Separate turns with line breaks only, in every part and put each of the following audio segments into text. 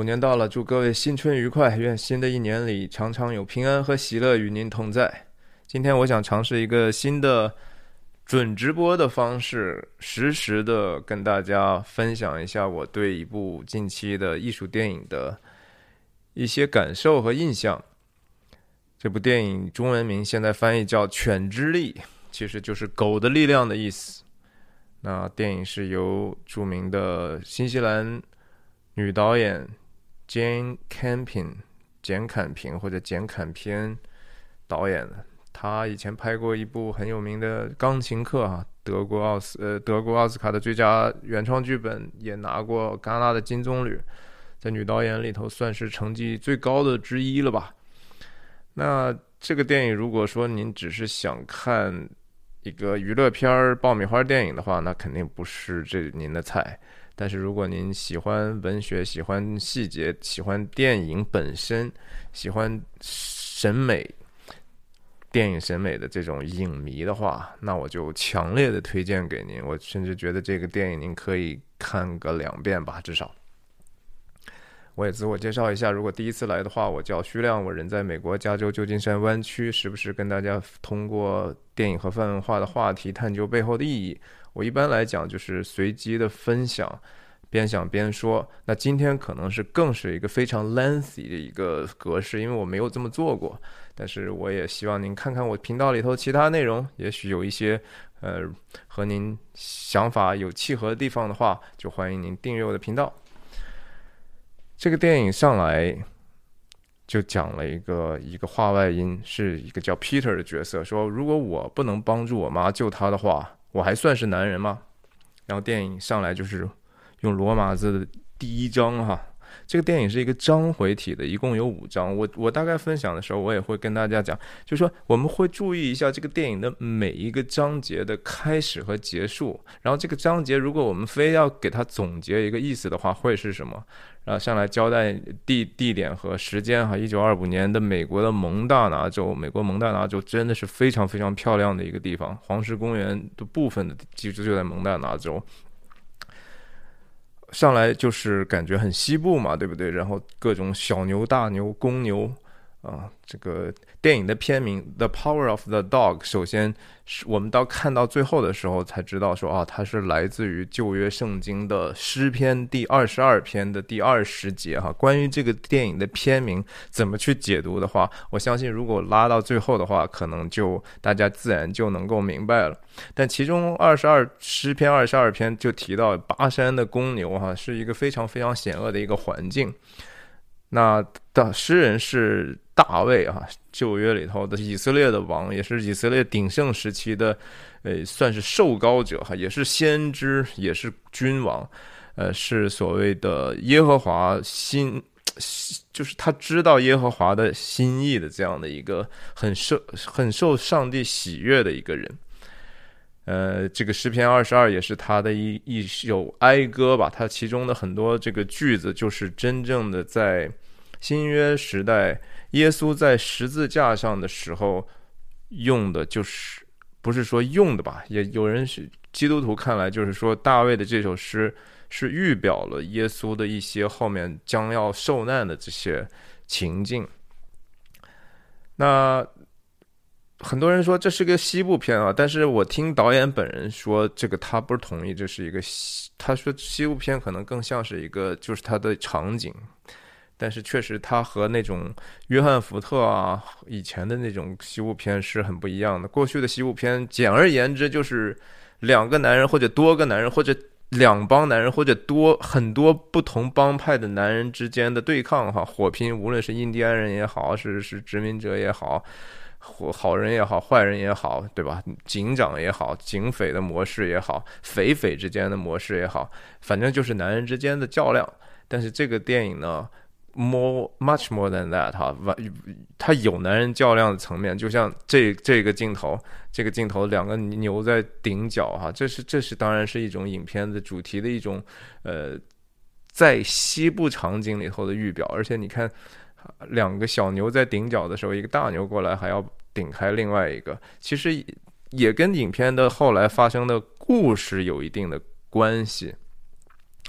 虎年到了，祝各位新春愉快，愿新的一年里常常有平安和喜乐与您同在。今天我想尝试一个新的准直播的方式，实时的跟大家分享一下我对一部近期的艺术电影的一些感受和印象。这部电影中文名现在翻译叫《犬之力》，其实就是狗的力量的意思。那电影是由著名的新西兰女导演 Jane Campion 简坎平或者简坎片导演的。他以前拍过一部很有名的《钢琴课》啊，德国奥斯呃德国奥斯卡的最佳原创剧本，也拿过戛纳的金棕榈，在女导演里头算是成绩最高的之一了吧。那这个电影，如果说您只是想看一个娱乐片儿、爆米花电影的话，那肯定不是这您的菜。但是如果您喜欢文学、喜欢细节、喜欢电影本身、喜欢审美，电影审美的这种影迷的话，那我就强烈的推荐给您。我甚至觉得这个电影您可以看个两遍吧，至少。我也自我介绍一下，如果第一次来的话，我叫徐亮，我人在美国加州旧金山湾区，时不时跟大家通过电影和泛文化的话题探究背后的意义。我一般来讲就是随机的分享，边想边说。那今天可能是更是一个非常 lengthy 的一个格式，因为我没有这么做过。但是我也希望您看看我频道里头其他内容，也许有一些呃和您想法有契合的地方的话，就欢迎您订阅我的频道。这个电影上来就讲了一个一个话外音，是一个叫 Peter 的角色，说如果我不能帮助我妈救她的话，我还算是男人吗？然后电影上来就是用罗马字的第一章哈。这个电影是一个章回体的，一共有五章。我我大概分享的时候，我也会跟大家讲，就是说我们会注意一下这个电影的每一个章节的开始和结束。然后这个章节，如果我们非要给它总结一个意思的话，会是什么？然后上来交代地地点和时间哈，一九二五年的美国的蒙大拿州，美国蒙大拿州真的是非常非常漂亮的一个地方，黄石公园的部分的其实就在蒙大拿州。上来就是感觉很西部嘛，对不对？然后各种小牛、大牛、公牛。啊，这个电影的片名《The Power of the Dog》，首先是我们到看到最后的时候才知道说啊，它是来自于旧约圣经的诗篇第二十二篇的第二十节哈。关于这个电影的片名怎么去解读的话，我相信如果拉到最后的话，可能就大家自然就能够明白了。但其中二十二诗篇二十二篇就提到巴山的公牛哈，是一个非常非常险恶的一个环境。那的诗人是。大卫啊，旧约里头的以色列的王，也是以色列鼎盛时期的，呃，算是受高者哈，也是先知，也是君王，呃，是所谓的耶和华心，就是他知道耶和华的心意的这样的一个很受很受上帝喜悦的一个人。呃，这个诗篇二十二也是他的一一首哀歌吧，他其中的很多这个句子就是真正的在新约时代。耶稣在十字架上的时候用的就是不是说用的吧？也有人是基督徒看来就是说大卫的这首诗是预表了耶稣的一些后面将要受难的这些情境。那很多人说这是个西部片啊，但是我听导演本人说这个他不是同意这是一个西，他说西部片可能更像是一个就是它的场景。但是确实，它和那种约翰福特啊以前的那种西部片是很不一样的。过去的西部片，简而言之就是两个男人或者多个男人，或者两帮男人或者多很多不同帮派的男人之间的对抗，哈，火拼。无论是印第安人也好，是是殖民者也好，或好人也好，坏人也好，对吧？警长也好，警匪的模式也好，匪匪之间的模式也好，反正就是男人之间的较量。但是这个电影呢？More, much more than that，哈，完，它有男人较量的层面，就像这这个镜头，这个镜头两个牛在顶角，哈，这是这是当然是一种影片的主题的一种，呃，在西部场景里头的预表，而且你看，两个小牛在顶角的时候，一个大牛过来还要顶开另外一个，其实也跟影片的后来发生的故事有一定的关系。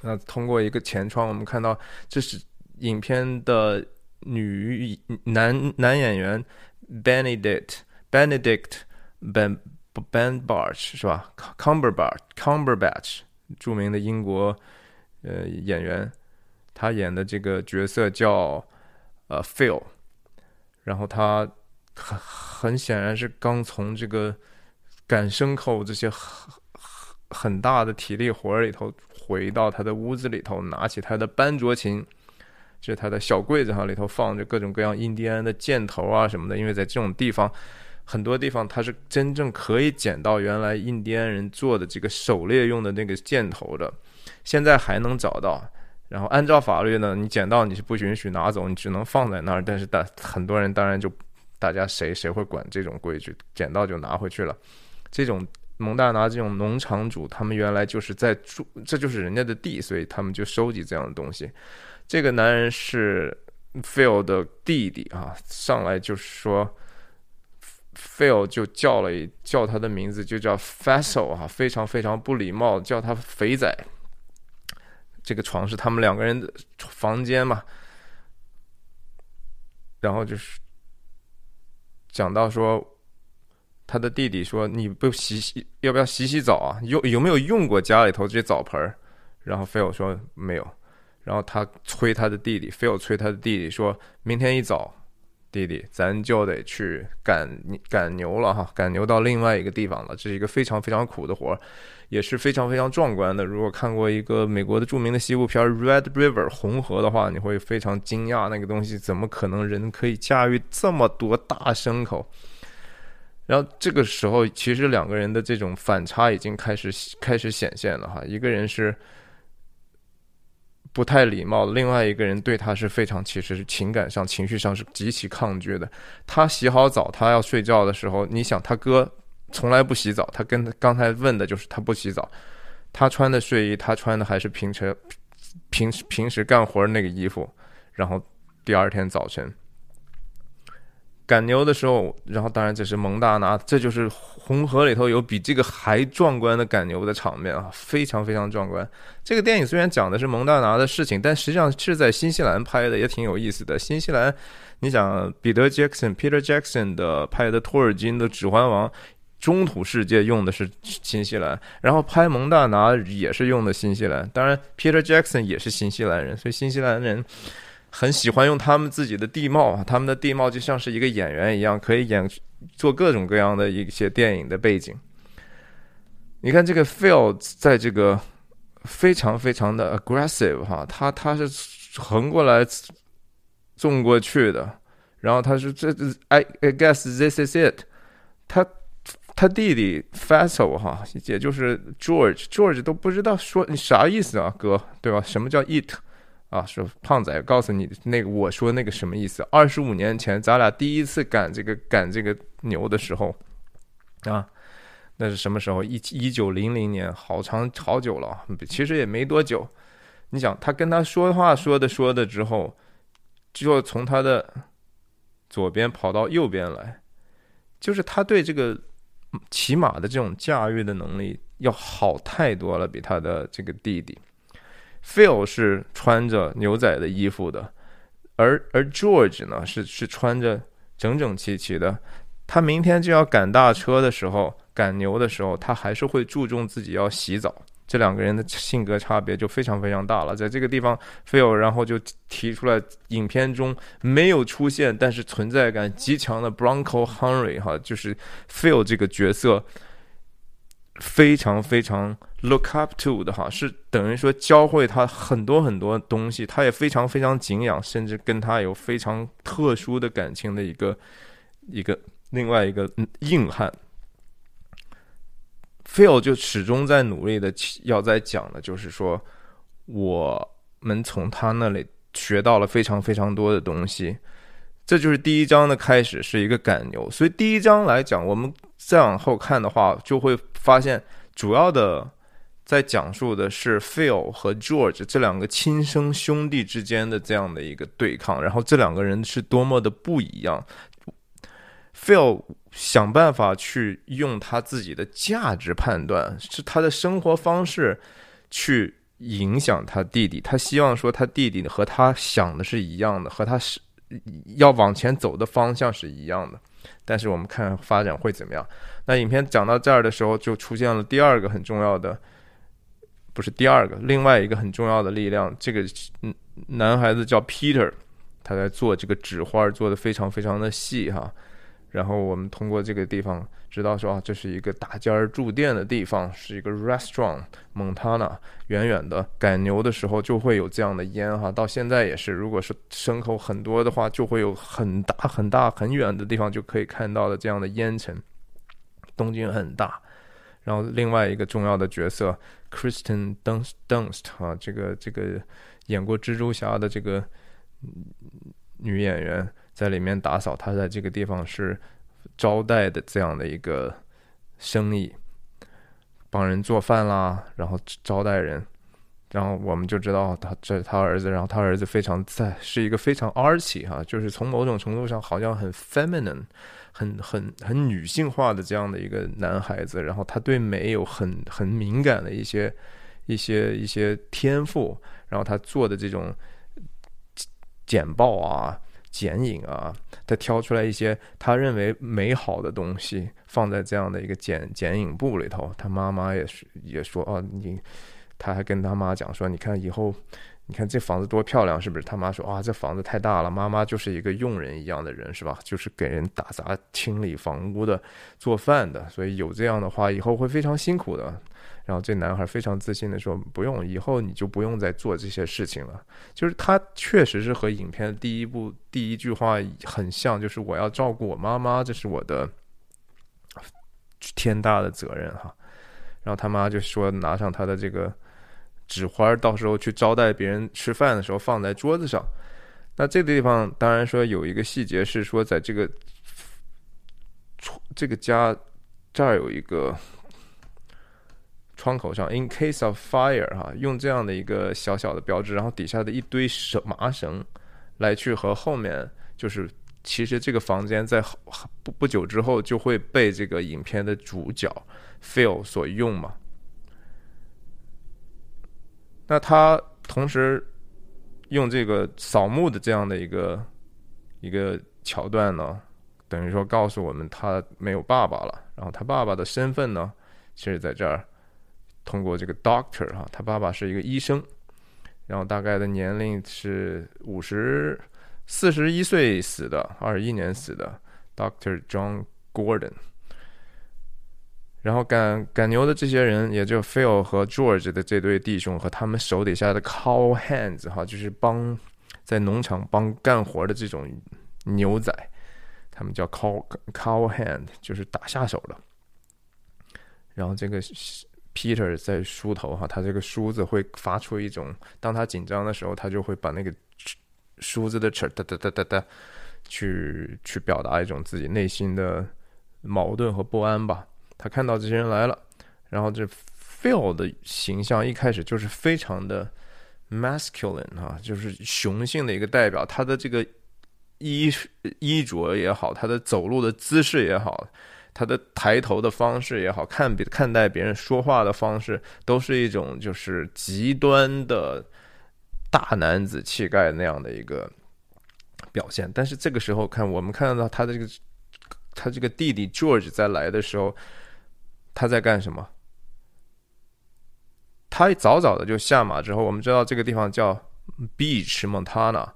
那通过一个前窗，我们看到这是。影片的女男男演员 Benedict Benedict Ben Ben Barch 是吧？Cumberbatch Cumberbatch 著名的英国呃演员，他演的这个角色叫呃 Phil，然后他很很显然是刚从这个赶牲口这些很很大的体力活里头回到他的屋子里头，拿起他的班卓琴。这他的小柜子哈里头放着各种各样印第安的箭头啊什么的，因为在这种地方，很多地方它是真正可以捡到原来印第安人做的这个狩猎用的那个箭头的，现在还能找到。然后按照法律呢，你捡到你是不允许拿走，你只能放在那儿。但是大很多人当然就大家谁谁会管这种规矩，捡到就拿回去了。这种蒙大拿这种农场主，他们原来就是在住，这就是人家的地，所以他们就收集这样的东西。这个男人是 Phil 的弟弟啊，上来就是说，Phil 就叫了一叫他的名字，就叫 Fassel 啊，非常非常不礼貌，叫他肥仔。这个床是他们两个人的房间嘛，然后就是讲到说，他的弟弟说：“你不洗洗，要不要洗洗澡啊？有有没有用过家里头这澡盆？”然后 Phil 说：“没有。”然后他催他的弟弟非要催他的弟弟，说明天一早，弟弟，咱就得去赶赶牛了哈，赶牛到另外一个地方了。这是一个非常非常苦的活儿，也是非常非常壮观的。如果看过一个美国的著名的西部片《Red River》红河的话，你会非常惊讶，那个东西怎么可能人可以驾驭这么多大牲口？然后这个时候，其实两个人的这种反差已经开始开始显现了哈，一个人是。不太礼貌，另外一个人对他是非常，其实是情感上、情绪上是极其抗拒的。他洗好澡，他要睡觉的时候，你想他哥从来不洗澡，他跟刚才问的就是他不洗澡，他穿的睡衣，他穿的还是平时平平时干活那个衣服，然后第二天早晨。赶牛的时候，然后当然这是蒙大拿，这就是红河里头有比这个还壮观的赶牛的场面啊，非常非常壮观。这个电影虽然讲的是蒙大拿的事情，但实际上是在新西兰拍的，也挺有意思的。新西兰，你想彼得·杰克逊 （Peter Jackson） 的拍的托尔金的《指环王》，中土世界用的是新西兰，然后拍蒙大拿也是用的新西兰。当然，Peter Jackson 也是新西兰人，所以新西兰人。很喜欢用他们自己的地貌啊，他们的地貌就像是一个演员一样，可以演做各种各样的一些电影的背景。你看这个 Phil 在这个非常非常的 aggressive 哈，他他是横过来纵过去的，然后他是这 I I guess this is it。他他弟弟 Fassel 哈，也就是 George George 都不知道说你啥意思啊，哥，对吧？什么叫 it？啊，说胖仔告诉你那个，我说那个什么意思？二十五年前，咱俩第一次赶这个赶这个牛的时候，啊，那是什么时候？一一九零零年，好长好久了，其实也没多久。你想，他跟他说话说的说的之后，就从他的左边跑到右边来，就是他对这个骑马的这种驾驭的能力要好太多了，比他的这个弟弟。Phil 是穿着牛仔的衣服的，而而 George 呢是是穿着整整齐齐的。他明天就要赶大车的时候，赶牛的时候，他还是会注重自己要洗澡。这两个人的性格差别就非常非常大了。在这个地方，Phil 然后就提出来，影片中没有出现，但是存在感极强的 Bronco Henry 哈，就是 Phil 这个角色。非常非常 look up to 的哈，是等于说教会他很多很多东西，他也非常非常敬仰，甚至跟他有非常特殊的感情的一个一个另外一个硬汉。Phil 就始终在努力的要在讲的，就是说我们从他那里学到了非常非常多的东西。这就是第一章的开始，是一个赶牛。所以第一章来讲，我们再往后看的话，就会。发现主要的在讲述的是 Phil 和 George 这两个亲生兄弟之间的这样的一个对抗，然后这两个人是多么的不一样。Phil 想办法去用他自己的价值判断，是他的生活方式去影响他弟弟，他希望说他弟弟和他想的是一样的，和他是要往前走的方向是一样的。但是我们看发展会怎么样？那影片讲到这儿的时候，就出现了第二个很重要的，不是第二个，另外一个很重要的力量。这个嗯，男孩子叫 Peter，他在做这个纸花，做的非常非常的细哈。然后我们通过这个地方知道说啊，这是一个大间住店的地方，是一个 restaurant。Montana 远远的赶牛的时候就会有这样的烟哈，到现在也是，如果是牲口很多的话，就会有很大很大很远的地方就可以看到的这样的烟尘。东京很大，然后另外一个重要的角色 Kristen Dunst 啊，这个这个演过蜘蛛侠的这个女演员。在里面打扫，他在这个地方是招待的这样的一个生意，帮人做饭啦，然后招待人，然后我们就知道他这他儿子，然后他儿子非常在是一个非常 arty 哈，就是从某种程度上好像很 feminine，很很很女性化的这样的一个男孩子，然后他对美有很很敏感的一些一些一些天赋，然后他做的这种简报啊。剪影啊，他挑出来一些他认为美好的东西，放在这样的一个剪剪影布里头。他妈妈也是也说啊，你，他还跟他妈讲说，你看以后，你看这房子多漂亮，是不是？他妈说啊，这房子太大了。妈妈就是一个佣人一样的人，是吧？就是给人打杂、清理房屋的、做饭的，所以有这样的话，以后会非常辛苦的。然后这男孩非常自信的说：“不用，以后你就不用再做这些事情了。”就是他确实是和影片第一部第一句话很像，就是我要照顾我妈妈，这是我的天大的责任哈。然后他妈就说：“拿上他的这个纸花，到时候去招待别人吃饭的时候放在桌子上。”那这个地方当然说有一个细节是说，在这个这个家这儿有一个。窗口上，in case of fire，哈，用这样的一个小小的标志，然后底下的一堆绳麻绳，来去和后面，就是其实这个房间在不不久之后就会被这个影片的主角 Phil 所用嘛。那他同时用这个扫墓的这样的一个一个桥段呢，等于说告诉我们他没有爸爸了，然后他爸爸的身份呢，其实在这儿。通过这个 doctor 哈，他爸爸是一个医生，然后大概的年龄是五十四十一岁死的，二十一年死的 Doctor John Gordon。然后赶赶牛的这些人，也就 Phil 和 George 的这对弟兄和他们手底下的 cow hands 哈，就是帮在农场帮干活的这种牛仔，他们叫 cow cow hand，就是打下手了。然后这个。Peter 在梳头哈，他这个梳子会发出一种，当他紧张的时候，他就会把那个梳子的齿哒哒哒哒哒，去去表达一种自己内心的矛盾和不安吧。他看到这些人来了，然后这 Phil 的形象一开始就是非常的 masculine 哈，就是雄性的一个代表。他的这个衣衣着也好，他的走路的姿势也好。他的抬头的方式也好看，比看待别人说话的方式，都是一种就是极端的大男子气概那样的一个表现。但是这个时候看，我们看到他的这个他这个弟弟 George 在来的时候，他在干什么？他早早的就下马之后，我们知道这个地方叫 Beach Montana。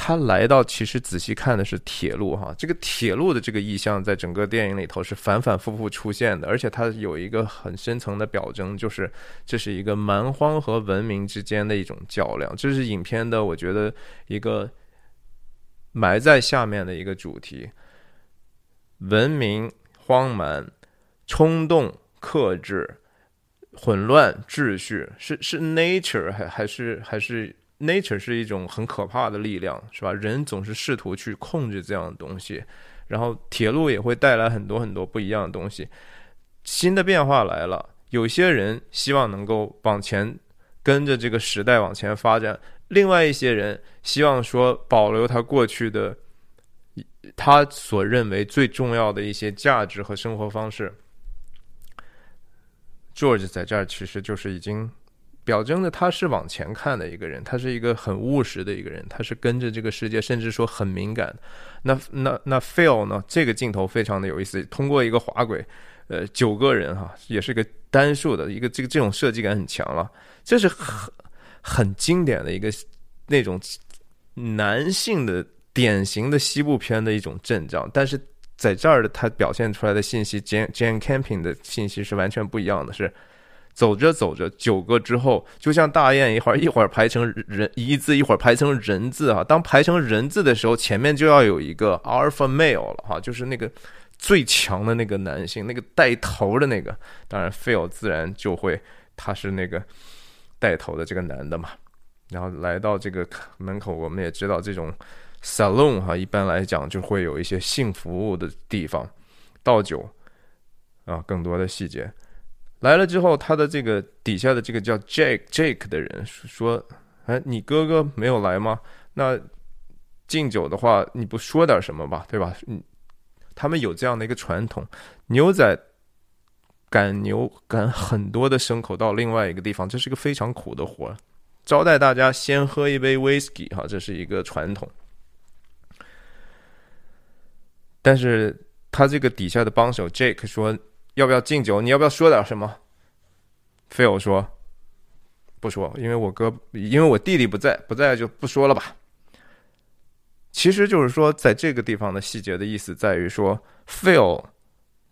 他来到，其实仔细看的是铁路哈，这个铁路的这个意象在整个电影里头是反反复复出现的，而且它有一个很深层的表征，就是这是一个蛮荒和文明之间的一种较量，这是影片的我觉得一个埋在下面的一个主题：文明、荒蛮、冲动、克制、混乱、秩序，是是 nature 还还是还是？Nature 是一种很可怕的力量，是吧？人总是试图去控制这样的东西，然后铁路也会带来很多很多不一样的东西。新的变化来了，有些人希望能够往前跟着这个时代往前发展，另外一些人希望说保留他过去的他所认为最重要的一些价值和生活方式。George 在这儿其实就是已经。表征的他是往前看的一个人，他是一个很务实的一个人，他是跟着这个世界，甚至说很敏感。那那那 fail 呢？这个镜头非常的有意思，通过一个滑轨，呃，九个人哈，也是一个单数的一个这个这种设计感很强了，这是很很经典的一个那种男性的典型的西部片的一种阵仗，但是在这儿的他表现出来的信息，Jane Jane Camping 的信息是完全不一样的，是。走着走着，九个之后，就像大雁一会儿一会儿排成人一字，一会儿排成人字啊。当排成人字的时候，前面就要有一个 alpha male 了哈，就是那个最强的那个男性，那个带头的那个。当然，Phil 自然就会他是那个带头的这个男的嘛。然后来到这个门口，我们也知道这种 salon 哈，一般来讲就会有一些性服务的地方，倒酒啊，更多的细节。来了之后，他的这个底下的这个叫 Jake Jake 的人说：“哎，你哥哥没有来吗？那敬酒的话，你不说点什么吧，对吧？嗯，他们有这样的一个传统，牛仔赶牛赶很多的牲口到另外一个地方，这是个非常苦的活。招待大家先喝一杯 whisky 哈，这是一个传统。但是他这个底下的帮手 Jake 说。”要不要敬酒？你要不要说点什么？菲欧说：“不说，因为我哥，因为我弟弟不在，不在就不说了吧。”其实就是说，在这个地方的细节的意思在于说，菲欧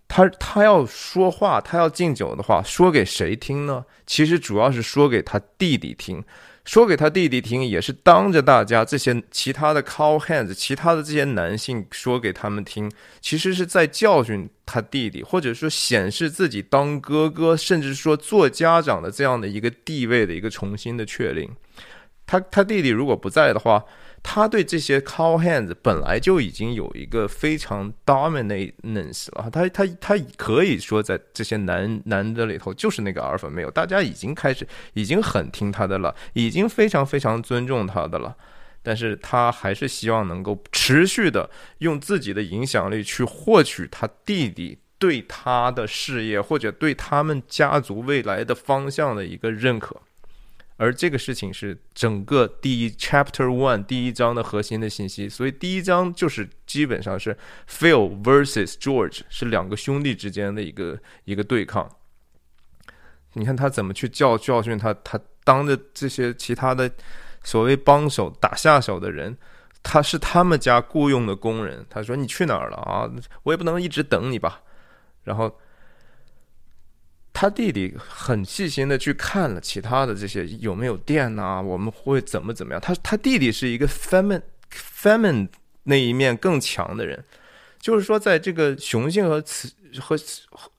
他他要说话，他要敬酒的话，说给谁听呢？其实主要是说给他弟弟听。说给他弟弟听，也是当着大家这些其他的 cow hands，其他的这些男性说给他们听，其实是在教训他弟弟，或者说显示自己当哥哥，甚至说做家长的这样的一个地位的一个重新的确定。他他弟弟如果不在的话。他对这些 cow hands 本来就已经有一个非常 dominance 了，他他他可以说在这些男男的里头就是那个阿尔法没有，大家已经开始已经很听他的了，已经非常非常尊重他的了，但是他还是希望能够持续的用自己的影响力去获取他弟弟对他的事业或者对他们家族未来的方向的一个认可。而这个事情是整个第一 chapter one 第一章的核心的信息，所以第一章就是基本上是 Phil versus George，是两个兄弟之间的一个一个对抗。你看他怎么去教教训他，他当着这些其他的所谓帮手打下手的人，他是他们家雇佣的工人。他说：“你去哪儿了啊？我也不能一直等你吧。”然后。他弟弟很细心的去看了其他的这些有没有电呐？我们会怎么怎么样？他他弟弟是一个 femin feminine 那一面更强的人，就是说，在这个雄性和雌和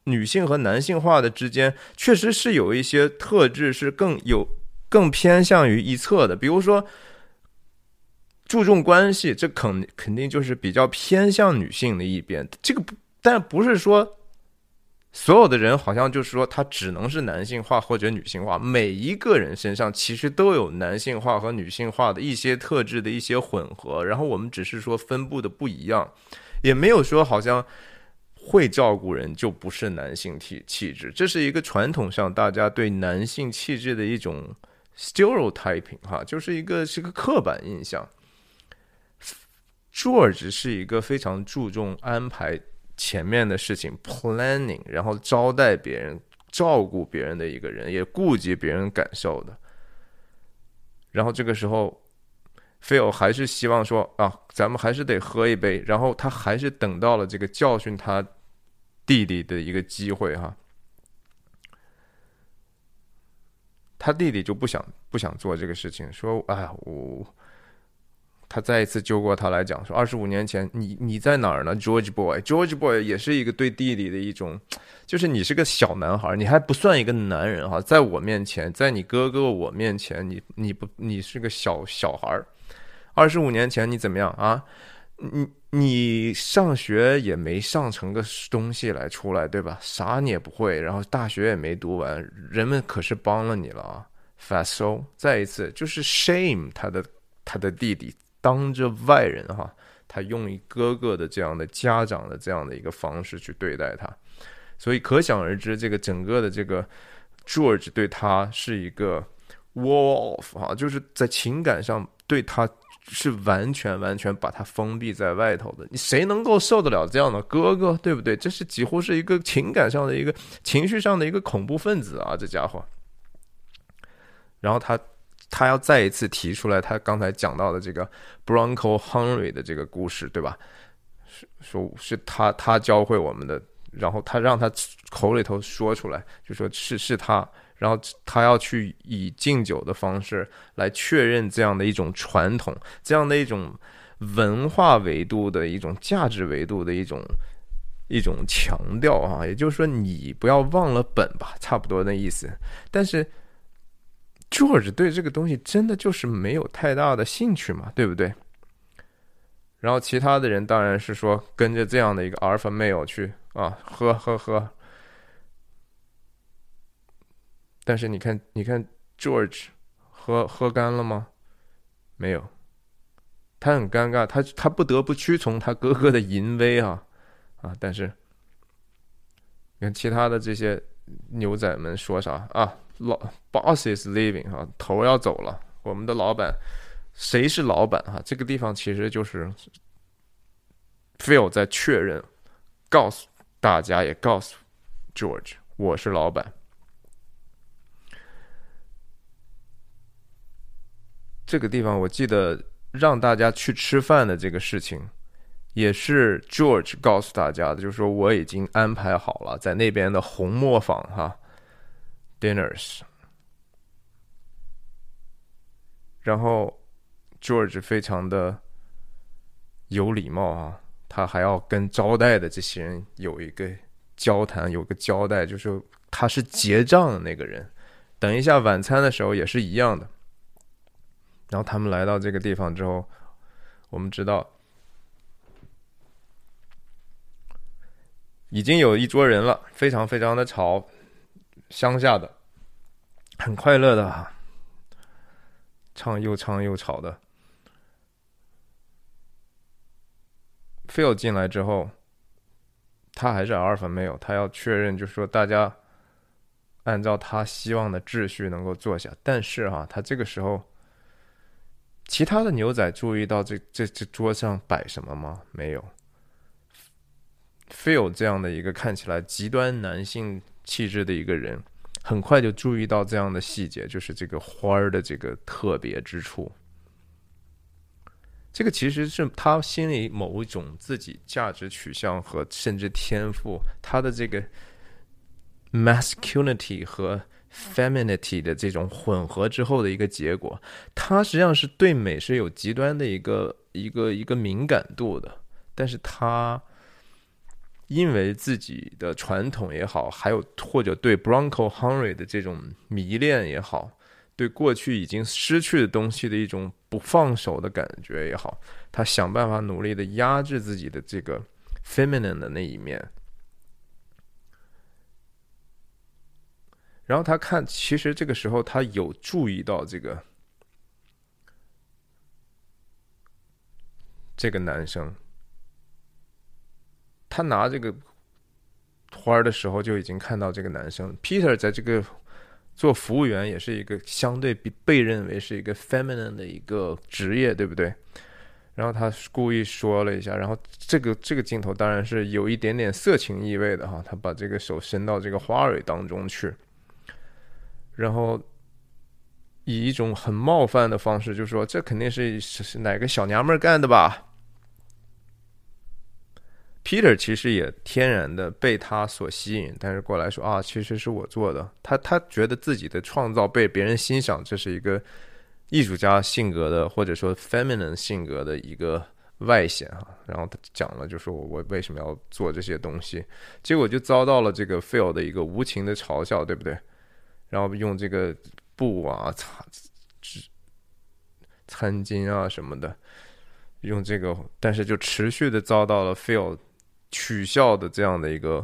女性和男性化的之间，确实是有一些特质是更有更偏向于一侧的。比如说，注重关系，这肯肯定就是比较偏向女性的一边。这个不，但不是说。所有的人好像就是说，他只能是男性化或者女性化。每一个人身上其实都有男性化和女性化的一些特质的一些混合，然后我们只是说分布的不一样，也没有说好像会照顾人就不是男性气气质。这是一个传统上大家对男性气质的一种 stereotyping 哈，就是一个是个刻板印象。George 是一个非常注重安排。前面的事情 planning，然后招待别人、照顾别人的一个人，也顾及别人感受的。然后这个时候，Phil 还是希望说啊，咱们还是得喝一杯。然后他还是等到了这个教训他弟弟的一个机会哈。他弟弟就不想不想做这个事情，说哎我。他再一次揪过他来讲说，二十五年前你你在哪儿呢？George Boy，George Boy 也是一个对弟弟的一种，就是你是个小男孩，你还不算一个男人哈，在我面前，在你哥哥我面前，你你不你是个小小孩儿。二十五年前你怎么样啊？你你上学也没上成个东西来出来对吧？啥你也不会，然后大学也没读完，人们可是帮了你了啊。Faso，再一次就是 shame 他的他的弟弟。当着外人哈，他用一哥哥的这样的家长的这样的一个方式去对待他，所以可想而知，这个整个的这个 George 对他是一个 wall off 啊，就是在情感上对他是完全完全把他封闭在外头的。你谁能够受得了这样的哥哥，对不对？这是几乎是一个情感上的一个情绪上的一个恐怖分子啊，这家伙。然后他他要再一次提出来他刚才讲到的这个 Bronco Henry 的这个故事，对吧？是说是他他教会我们的，然后他让他口里头说出来，就说是是他。然后他要去以敬酒的方式来确认这样的一种传统，这样的一种文化维度的一种价值维度的一种一种强调啊，也就是说你不要忘了本吧，差不多的意思。但是 George 对这个东西真的就是没有太大的兴趣嘛，对不对？然后其他的人当然是说跟着这样的一个 Alpha Male 去啊，喝喝喝。但是你看，你看，George 喝喝干了吗？没有，他很尴尬，他他不得不屈从他哥哥的淫威啊啊！但是，你看其他的这些牛仔们说啥啊？老 Boss is leaving 啊，头要走了，我们的老板，谁是老板啊？这个地方其实就是 Phil 在确认，告诉大家，也告诉 George，我是老板。这个地方，我记得让大家去吃饭的这个事情，也是 George 告诉大家的，就是说我已经安排好了，在那边的红磨坊哈，dinners。然后 George 非常的有礼貌啊，他还要跟招待的这些人有一个交谈，有个交代，就是他是结账的那个人。等一下晚餐的时候也是一样的。然后他们来到这个地方之后，我们知道已经有一桌人了，非常非常的吵，乡下的，很快乐的，唱又唱又吵的。Phil 进来之后，他还是阿尔法没有，他要确认，就是说大家按照他希望的秩序能够坐下，但是哈，他这个时候。其他的牛仔注意到这这这桌上摆什么吗？没有。Phil 这样的一个看起来极端男性气质的一个人，很快就注意到这样的细节，就是这个花儿的这个特别之处。这个其实是他心里某一种自己价值取向和甚至天赋，他的这个 masculinity 和。femininity 的这种混合之后的一个结果，他实际上是对美是有极端的一个一个一个敏感度的，但是他因为自己的传统也好，还有或者对 Bronco Henry 的这种迷恋也好，对过去已经失去的东西的一种不放手的感觉也好，他想办法努力的压制自己的这个 feminine 的那一面。然后他看，其实这个时候他有注意到这个这个男生，他拿这个花儿的时候就已经看到这个男生。Peter 在这个做服务员也是一个相对被被认为是一个 feminine 的一个职业，对不对？然后他故意说了一下，然后这个这个镜头当然是有一点点色情意味的哈，他把这个手伸到这个花蕊当中去。然后以一种很冒犯的方式，就说这肯定是是哪个小娘们儿干的吧？Peter 其实也天然的被他所吸引，但是过来说啊，其实是我做的。他他觉得自己的创造被别人欣赏，这是一个艺术家性格的，或者说 feminine 性格的一个外显啊。然后他讲了，就说我我为什么要做这些东西，结果就遭到了这个 Phil 的一个无情的嘲笑，对不对？然后用这个布啊、擦纸、餐巾啊什么的，用这个，但是就持续的遭到了 Phil 取笑的这样的一个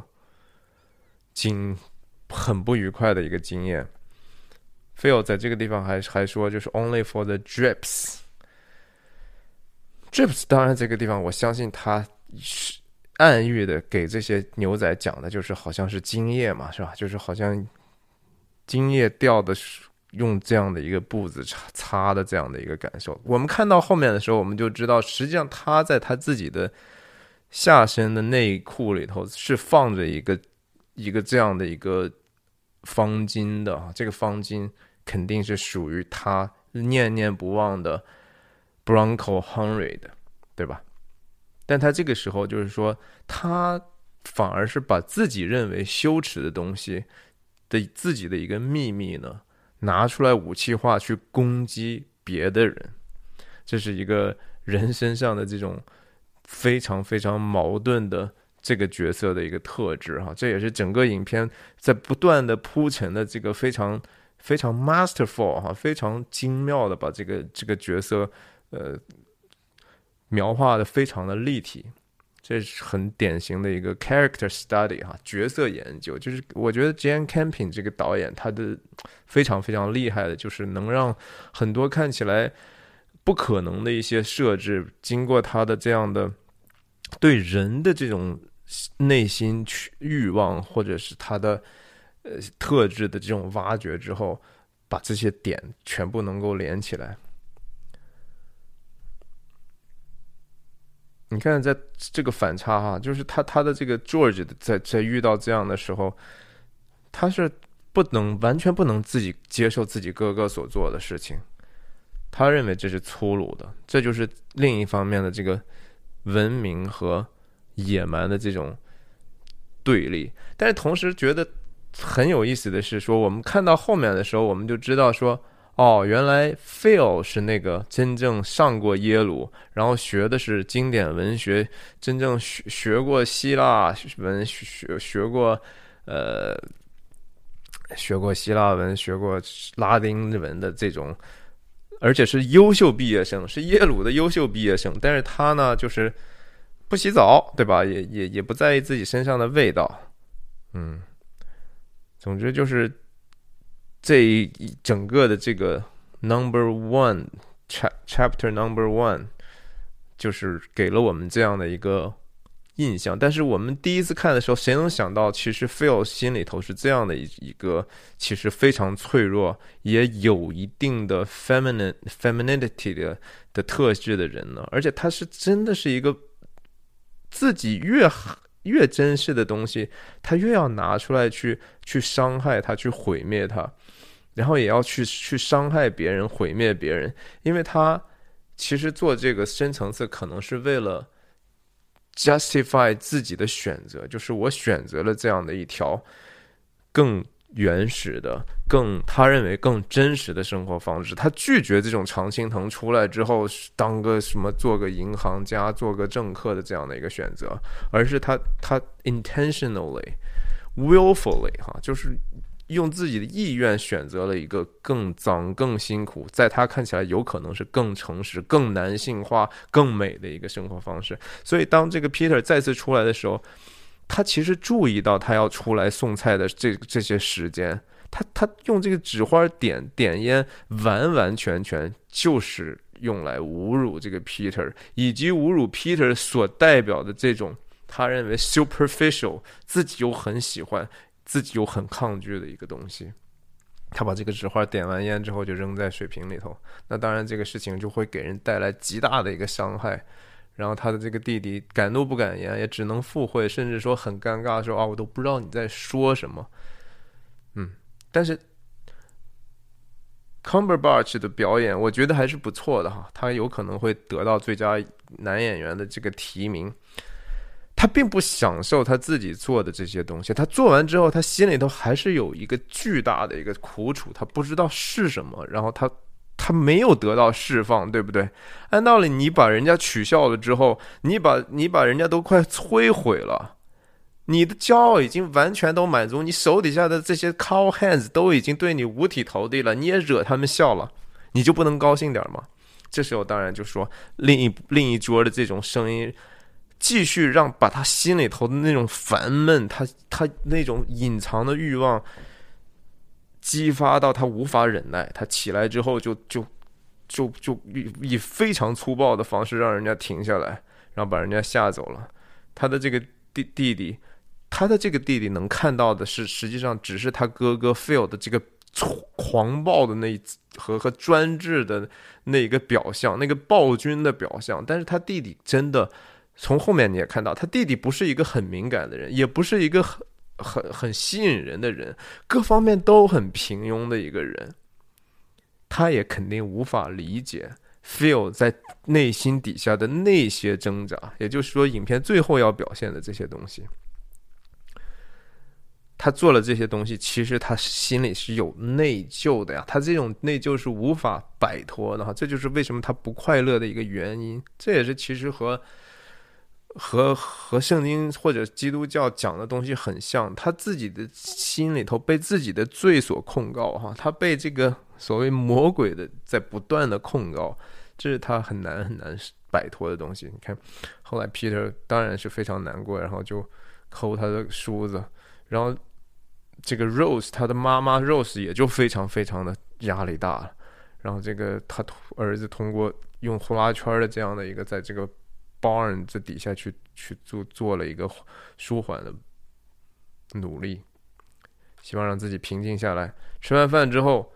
经很不愉快的一个经验。Phil 在这个地方还还说，就是 Only for the drips。drips 当然这个地方，我相信他是暗喻的给这些牛仔讲的，就是好像是精液嘛，是吧？就是好像。精液掉的用这样的一个步子擦擦的这样的一个感受。我们看到后面的时候，我们就知道，实际上他在他自己的下身的内裤里头是放着一个一个这样的一个方巾的啊，这个方巾肯定是属于他念念不忘的 Bronco Henry 的，对吧？但他这个时候就是说，他反而是把自己认为羞耻的东西的自己的一个秘密呢，拿出来武器化去攻击别的人，这是一个人身上的这种非常非常矛盾的这个角色的一个特质哈，这也是整个影片在不断的铺陈的这个非常非常 masterful 哈，非常精妙的把这个这个角色呃。描画的非常的立体，这是很典型的一个 character study 哈，角色研究。就是我觉得 Jane Campion 这个导演，他的非常非常厉害的，就是能让很多看起来不可能的一些设置，经过他的这样的对人的这种内心去欲望，或者是他的呃特质的这种挖掘之后，把这些点全部能够连起来。你看，在这个反差哈，就是他他的这个 George 在在遇到这样的时候，他是不能完全不能自己接受自己哥哥所做的事情，他认为这是粗鲁的，这就是另一方面的这个文明和野蛮的这种对立。但是同时觉得很有意思的是，说我们看到后面的时候，我们就知道说。哦，原来 Phil 是那个真正上过耶鲁，然后学的是经典文学，真正学学过希腊文学，学过呃，学过希腊文，学过拉丁文的这种，而且是优秀毕业生，是耶鲁的优秀毕业生。但是他呢，就是不洗澡，对吧？也也也不在意自己身上的味道，嗯，总之就是。这一整个的这个 number one chapter number one，就是给了我们这样的一个印象。但是我们第一次看的时候，谁能想到，其实 Phil 心里头是这样的一一个，其实非常脆弱，也有一定的 feminine femininity 的的特质的人呢？而且他是真的是一个自己越越珍视的东西，他越要拿出来去去伤害他，去毁灭他。然后也要去去伤害别人、毁灭别人，因为他其实做这个深层次可能是为了 justify 自己的选择，就是我选择了这样的一条更原始的、更他认为更真实的生活方式。他拒绝这种常青藤出来之后当个什么做个银行家、做个政客的这样的一个选择，而是他他 intentionally、willfully 哈，就是。用自己的意愿选择了一个更脏、更辛苦，在他看起来有可能是更诚实、更男性化、更美的一个生活方式。所以，当这个 Peter 再次出来的时候，他其实注意到他要出来送菜的这这些时间，他他用这个纸花点点烟，完完全全就是用来侮辱这个 Peter，以及侮辱 Peter 所代表的这种他认为 superficial，自己又很喜欢。自己又很抗拒的一个东西，他把这个纸花点完烟之后就扔在水瓶里头。那当然，这个事情就会给人带来极大的一个伤害。然后他的这个弟弟敢怒不敢言，也只能附会，甚至说很尴尬，说啊，我都不知道你在说什么。嗯，但是 Cumberbatch 的表演，我觉得还是不错的哈，他有可能会得到最佳男演员的这个提名。他并不享受他自己做的这些东西，他做完之后，他心里头还是有一个巨大的一个苦楚，他不知道是什么，然后他他没有得到释放，对不对？按道理，你把人家取笑了之后，你把你把人家都快摧毁了，你的骄傲已经完全都满足，你手底下的这些 cow hands 都已经对你五体投地了，你也惹他们笑了，你就不能高兴点吗？这时候当然就说另一另一桌的这种声音。继续让把他心里头的那种烦闷，他他那种隐藏的欲望激发到他无法忍耐，他起来之后就就就就以以非常粗暴的方式让人家停下来，然后把人家吓走了。他的这个弟弟弟，他的这个弟弟能看到的是，实际上只是他哥哥 Phil 的这个狂暴的那和和专制的那一个表象，那个暴君的表象。但是他弟弟真的，从后面你也看到，他弟弟不是一个很敏感的人，也不是一个很很很吸引人的人，各方面都很平庸的一个人。他也肯定无法理解 Phil 在内心底下的那些挣扎，也就是说，影片最后要表现的这些东西。他做了这些东西，其实他心里是有内疚的呀。他这种内疚是无法摆脱的哈，这就是为什么他不快乐的一个原因。这也是其实和和和圣经或者基督教讲的东西很像。他自己的心里头被自己的罪所控告哈，他被这个所谓魔鬼的在不断的控告，这是他很难很难摆脱的东西。你看，后来 Peter 当然是非常难过，然后就抠他的梳子，然后。这个 Rose 他的妈妈 Rose 也就非常非常的压力大了，然后这个他儿子通过用呼啦圈的这样的一个在这个 barn 这底下去去做做了一个舒缓的努力，希望让自己平静下来。吃完饭之后，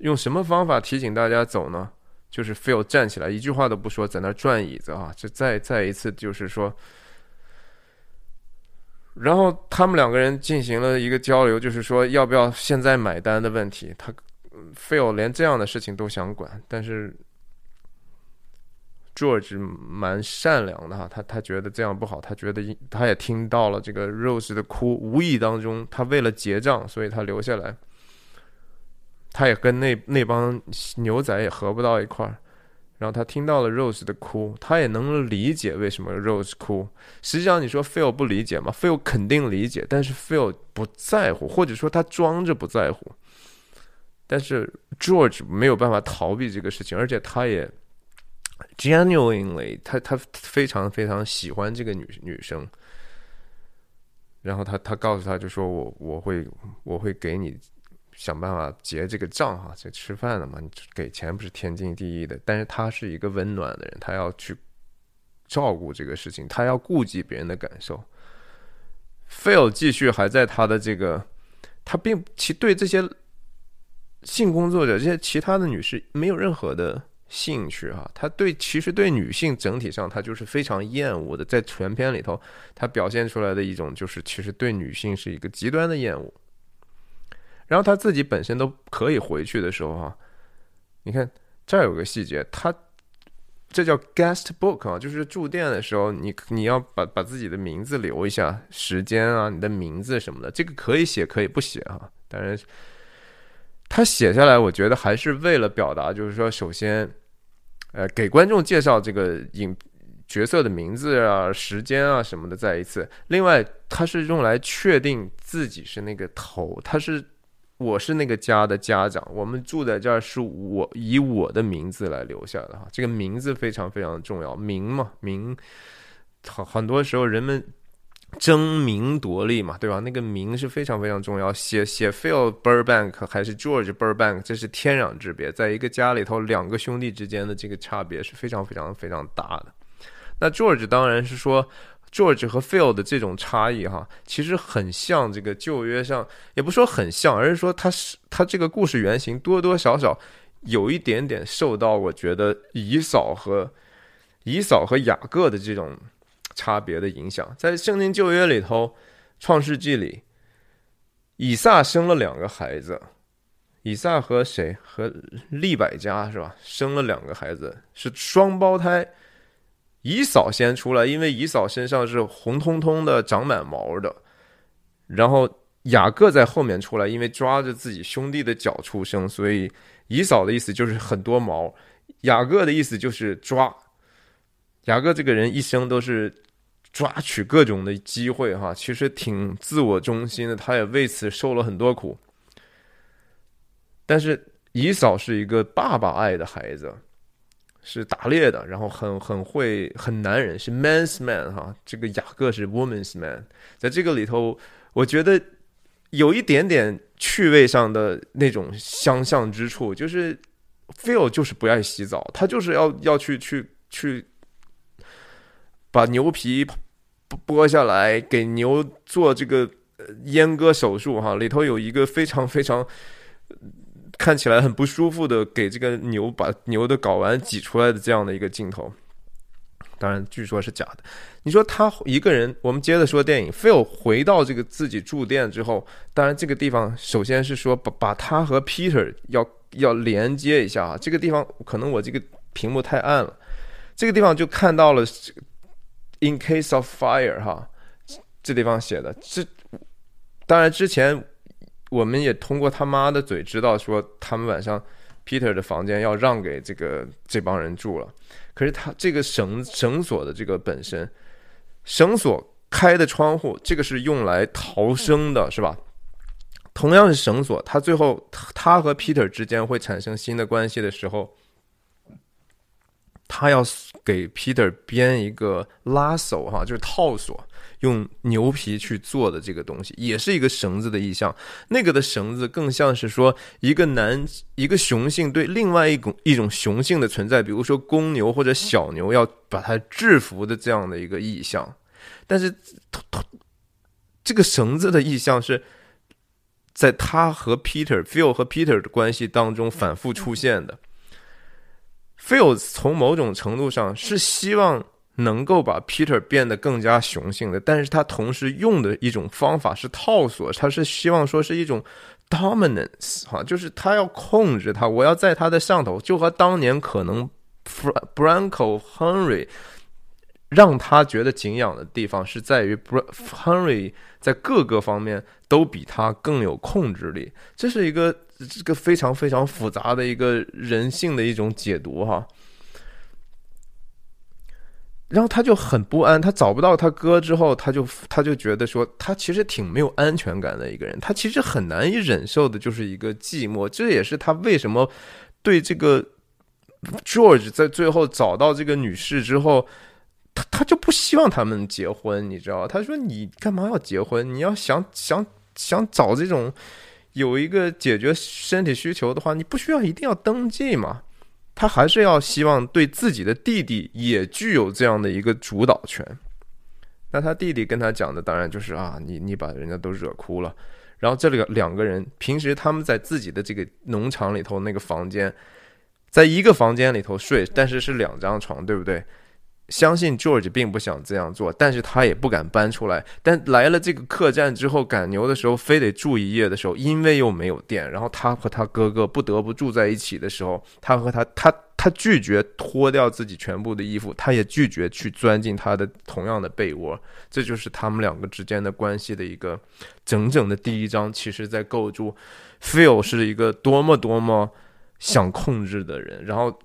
用什么方法提醒大家走呢？就是 Phil 站起来，一句话都不说，在那转椅子啊，这再再一次就是说。然后他们两个人进行了一个交流，就是说要不要现在买单的问题。他 Phil 连这样的事情都想管，但是 George 蛮善良的哈，他他觉得这样不好，他觉得他也听到了这个 Rose 的哭，无意当中他为了结账，所以他留下来。他也跟那那帮牛仔也合不到一块儿。然后他听到了 Rose 的哭，他也能理解为什么 Rose 哭。实际上，你说 Phil 不理解吗？Phil 肯定理解，但是 Phil 不在乎，或者说他装着不在乎。但是 George 没有办法逃避这个事情，而且他也 genuinely，他他非常非常喜欢这个女女生。然后他他告诉他就说我我会我会给你。想办法结这个账哈，这吃饭了嘛？你给钱不是天经地义的。但是他是一个温暖的人，他要去照顾这个事情，他要顾及别人的感受。Phil 继续还在他的这个，他并其对这些性工作者、这些其他的女士没有任何的兴趣哈。他对其实对女性整体上他就是非常厌恶的，在全片里头他表现出来的一种就是其实对女性是一个极端的厌恶。然后他自己本身都可以回去的时候哈，你看这儿有个细节，他这叫 guest book 啊，就是住店的时候，你你要把把自己的名字留一下，时间啊，你的名字什么的，这个可以写可以不写哈。当然，他写下来，我觉得还是为了表达，就是说，首先，呃，给观众介绍这个影角色的名字啊、时间啊什么的，再一次。另外，他是用来确定自己是那个头，他是。我是那个家的家长，我们住在这儿，是我以我的名字来留下的哈。这个名字非常非常重要，名嘛名，很很多时候人们争名夺利嘛，对吧？那个名是非常非常重要。写写 Phil Burbank 还是 George Burbank，这是天壤之别。在一个家里头，两个兄弟之间的这个差别是非常非常非常大的。那 George 当然是说。George 和 Phil 的这种差异，哈，其实很像这个旧约上，也不说很像，而是说他是他这个故事原型多多少少有一点点受到，我觉得以扫和以扫和雅各的这种差别的影响。在圣经旧约里头，创世纪里，以撒生了两个孩子，以撒和谁和利百加是吧？生了两个孩子，是双胞胎。以扫先出来，因为以扫身上是红彤彤的，长满毛的。然后雅各在后面出来，因为抓着自己兄弟的脚出生，所以以扫的意思就是很多毛，雅各的意思就是抓。雅各这个人一生都是抓取各种的机会，哈，其实挺自我中心的，他也为此受了很多苦。但是以嫂是一个爸爸爱的孩子。是打猎的，然后很很会很男人，是 man's man 哈。这个雅各是 woman's man，在这个里头，我觉得有一点点趣味上的那种相像之处，就是 Phil 就是不爱洗澡，他就是要要去去去把牛皮剥下来，给牛做这个阉割手术哈。里头有一个非常非常看起来很不舒服的给这个牛把牛的睾丸挤出来的这样的一个镜头。当然，据说是假的。你说他一个人，我们接着说电影。Phil 回到这个自己住店之后，当然这个地方首先是说把把他和 Peter 要要连接一下啊。这个地方可能我这个屏幕太暗了，这个地方就看到了 In case of fire 哈，这地方写的。这当然之前我们也通过他妈的嘴知道说，他们晚上 Peter 的房间要让给这个这帮人住了。可是他这个绳绳索的这个本身，绳索开的窗户，这个是用来逃生的，是吧？同样是绳索，他最后他和 Peter 之间会产生新的关系的时候。他要给 Peter 编一个拉手哈，就是套索，用牛皮去做的这个东西，也是一个绳子的意象。那个的绳子更像是说一个男一个雄性对另外一种一种雄性的存在，比如说公牛或者小牛要把它制服的这样的一个意象。但是，这个绳子的意象是在他和 Peter、Phil 和 Peter 的关系当中反复出现的。Phil 从某种程度上是希望能够把 Peter 变得更加雄性的，但是他同时用的一种方法是套索，他是希望说是一种 dominance 哈，就是他要控制他，我要在他的上头，就和当年可能 Branco Henry 让他觉得敬仰的地方是在于 Henry 在各个方面都比他更有控制力，这是一个。这个非常非常复杂的一个人性的一种解读哈，然后他就很不安，他找不到他哥之后，他就他就觉得说，他其实挺没有安全感的一个人，他其实很难以忍受的就是一个寂寞，这也是他为什么对这个 George 在最后找到这个女士之后，他他就不希望他们结婚，你知道？他说你干嘛要结婚？你要想想想找这种。有一个解决身体需求的话，你不需要一定要登记嘛？他还是要希望对自己的弟弟也具有这样的一个主导权。那他弟弟跟他讲的当然就是啊，你你把人家都惹哭了。然后这里两个人平时他们在自己的这个农场里头那个房间，在一个房间里头睡，但是是两张床，对不对？相信 George 并不想这样做，但是他也不敢搬出来。但来了这个客栈之后，赶牛的时候非得住一夜的时候，因为又没有电，然后他和他哥哥不得不住在一起的时候，他和他他他拒绝脱掉自己全部的衣服，他也拒绝去钻进他的同样的被窝。这就是他们两个之间的关系的一个整整的第一章，其实在构筑 Phil 是一个多么多么想控制的人，然后。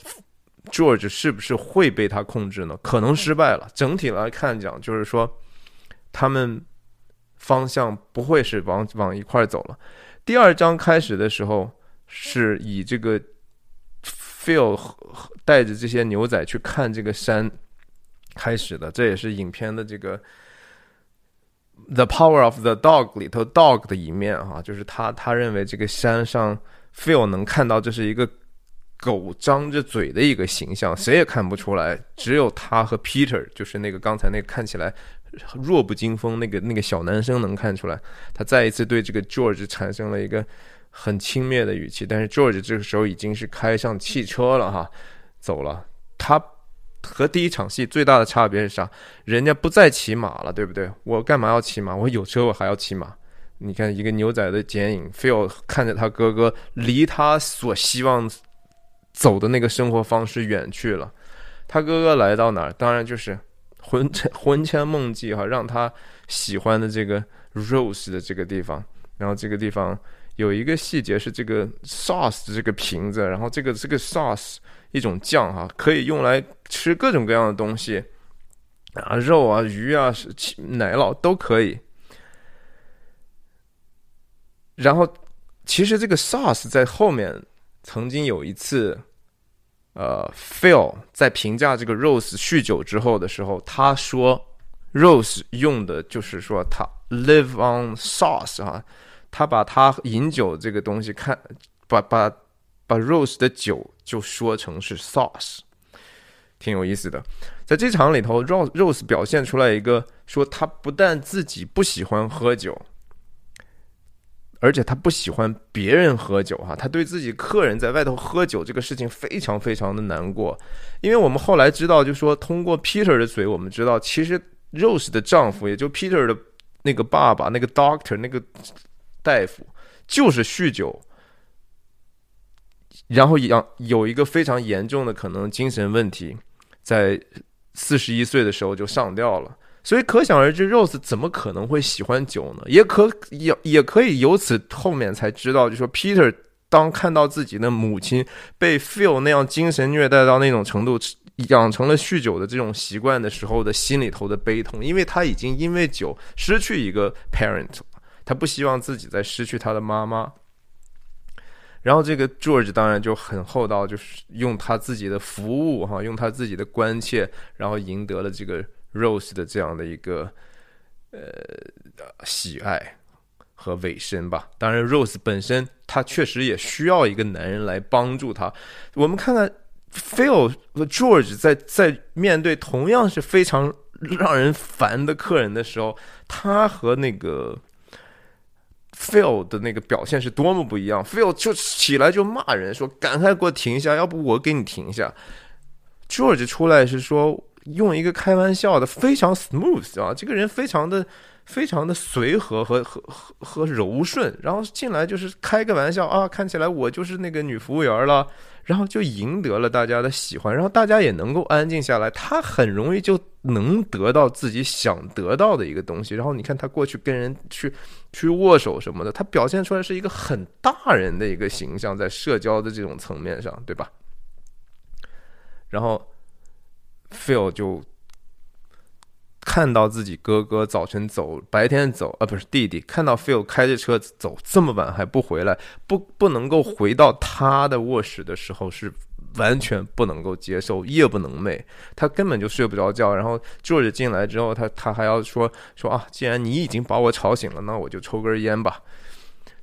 George 是不是会被他控制呢？可能失败了。整体来看讲，就是说，他们方向不会是往往一块走了。第二章开始的时候，是以这个 Phil 带着这些牛仔去看这个山开始的。这也是影片的这个《The Power of the Dog》里头 Dog 的一面哈，就是他他认为这个山上 Phil 能看到这是一个。狗张着嘴的一个形象，谁也看不出来，只有他和 Peter，就是那个刚才那个看起来弱不禁风那个那个小男生能看出来。他再一次对这个 George 产生了一个很轻蔑的语气，但是 George 这个时候已经是开上汽车了哈，走了。他和第一场戏最大的差别是啥？人家不再骑马了，对不对？我干嘛要骑马？我有车我还要骑马。你看一个牛仔的剪影，Phil 看着他哥哥离他所希望。走的那个生活方式远去了，他哥哥来到哪儿？当然就是魂魂牵梦系哈，让他喜欢的这个 Rose 的这个地方。然后这个地方有一个细节是这个 sauce 的这个瓶子，然后这个这个 sauce 一种酱哈，可以用来吃各种各样的东西啊，肉啊、鱼啊、奶酪都可以。然后其实这个 sauce 在后面。曾经有一次，呃，Phil 在评价这个 Rose 酗酒之后的时候，他说，Rose 用的就是说他 live on sauce 啊，他把他饮酒这个东西看，把把把 Rose 的酒就说成是 sauce，挺有意思的。在这场里头，Rose Rose 表现出来一个说，他不但自己不喜欢喝酒。而且他不喜欢别人喝酒哈，他对自己客人在外头喝酒这个事情非常非常的难过，因为我们后来知道，就说通过 Peter 的嘴，我们知道其实 Rose 的丈夫，也就 Peter 的那个爸爸，那个 Doctor 那个大夫，就是酗酒，然后有有一个非常严重的可能精神问题，在四十一岁的时候就上吊了。所以可想而知，Rose 怎么可能会喜欢酒呢？也可也也可以由此后面才知道，就说 Peter 当看到自己的母亲被 Phil 那样精神虐待到那种程度，养成了酗酒的这种习惯的时候的心里头的悲痛，因为他已经因为酒失去一个 parent，他不希望自己再失去他的妈妈。然后这个 George 当然就很厚道，就是用他自己的服务哈，用他自己的关切，然后赢得了这个。Rose 的这样的一个呃喜爱和尾声吧。当然，Rose 本身她确实也需要一个男人来帮助她。我们看看 Phil 和 George 在在面对同样是非常让人烦的客人的时候，他和那个 Phil 的那个表现是多么不一样。Phil 就起来就骂人，说：“赶快给我停下，要不我给你停下。”George 出来是说。用一个开玩笑的，非常 smooth 啊，这个人非常的、非常的随和和和和和柔顺，然后进来就是开个玩笑啊，看起来我就是那个女服务员了，然后就赢得了大家的喜欢，然后大家也能够安静下来，他很容易就能得到自己想得到的一个东西。然后你看他过去跟人去去握手什么的，他表现出来是一个很大人的一个形象，在社交的这种层面上，对吧？然后。Phil 就看到自己哥哥早晨走，白天走啊，不是弟弟看到 Phil 开着车走这么晚还不回来，不不能够回到他的卧室的时候，是完全不能够接受，夜不能寐，他根本就睡不着觉。然后 George 进来之后，他他还要说说啊，既然你已经把我吵醒了，那我就抽根烟吧。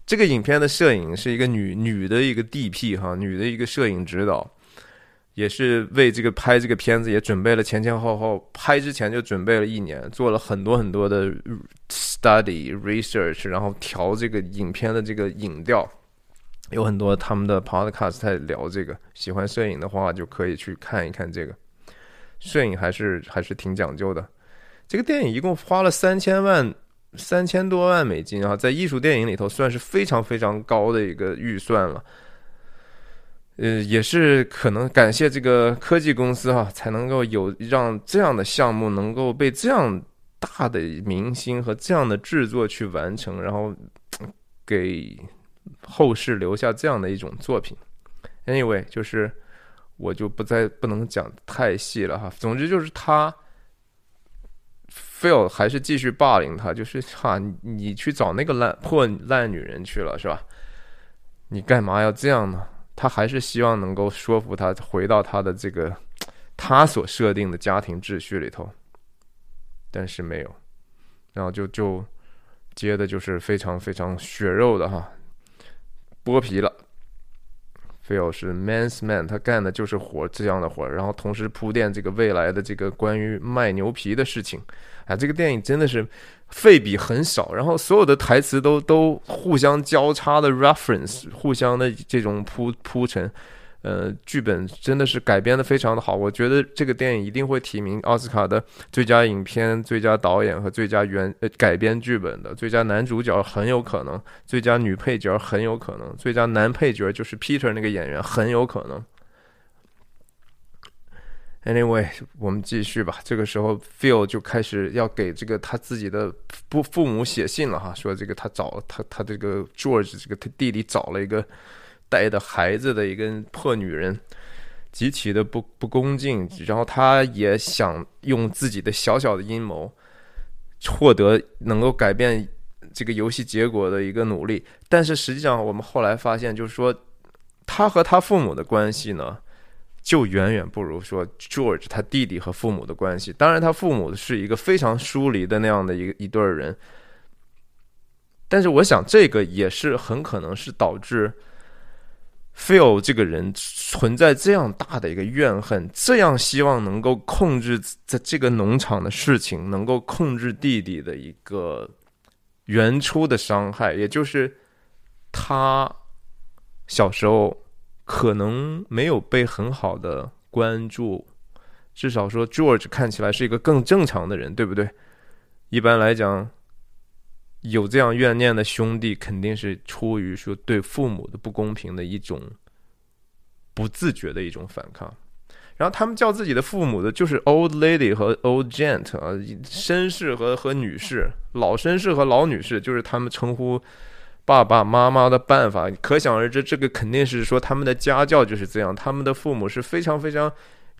这个影片的摄影是一个女女的一个 DP 哈，女的一个摄影指导。也是为这个拍这个片子也准备了前前后后，拍之前就准备了一年，做了很多很多的 study research，然后调这个影片的这个影调，有很多他们的 podcast 在聊这个。喜欢摄影的话，就可以去看一看这个。摄影还是还是挺讲究的。这个电影一共花了三千万，三千多万美金啊，在艺术电影里头算是非常非常高的一个预算了。呃，也是可能感谢这个科技公司哈，才能够有让这样的项目能够被这样大的明星和这样的制作去完成，然后给后世留下这样的一种作品。Anyway，就是我就不再不能讲太细了哈。总之就是他，Phil 还是继续霸凌他，就是哈，你去找那个烂破烂女人去了是吧？你干嘛要这样呢？他还是希望能够说服他回到他的这个 他所设定的家庭秩序里头，但是没有，然后就就接的就是非常非常血肉的哈，剥皮了。Phil 是 man's man，他干的就是活这样的活，然后同时铺垫这个未来的这个关于卖牛皮的事情。啊，这个电影真的是费比很少，然后所有的台词都都互相交叉的 reference，互相的这种铺铺陈。呃，剧本真的是改编的非常的好，我觉得这个电影一定会提名奥斯卡的最佳影片、最佳导演和最佳原呃改编剧本的最佳男主角很有可能，最佳女配角很有可能，最佳男配角就是 Peter 那个演员很有可能。Anyway，我们继续吧。这个时候，Phil 就开始要给这个他自己的不父母写信了哈，说这个他找他他这个 George 这个他弟弟找了一个。带的孩子的一个破女人，极其的不不恭敬，然后他也想用自己的小小的阴谋，获得能够改变这个游戏结果的一个努力。但是实际上，我们后来发现，就是说，他和他父母的关系呢，就远远不如说 George 他弟弟和父母的关系。当然，他父母是一个非常疏离的那样的一个一对人，但是我想，这个也是很可能是导致。Phil 这个人存在这样大的一个怨恨，这样希望能够控制在这个农场的事情，能够控制弟弟的一个原初的伤害，也就是他小时候可能没有被很好的关注，至少说 George 看起来是一个更正常的人，对不对？一般来讲，有这样怨念的兄弟，肯定是出于说对父母的不公平的一种不自觉的一种反抗。然后他们叫自己的父母的，就是 old lady 和 old gent 啊，绅士和和女士，老绅士和老女士，就是他们称呼爸爸妈妈的办法。可想而知，这个肯定是说他们的家教就是这样，他们的父母是非常非常。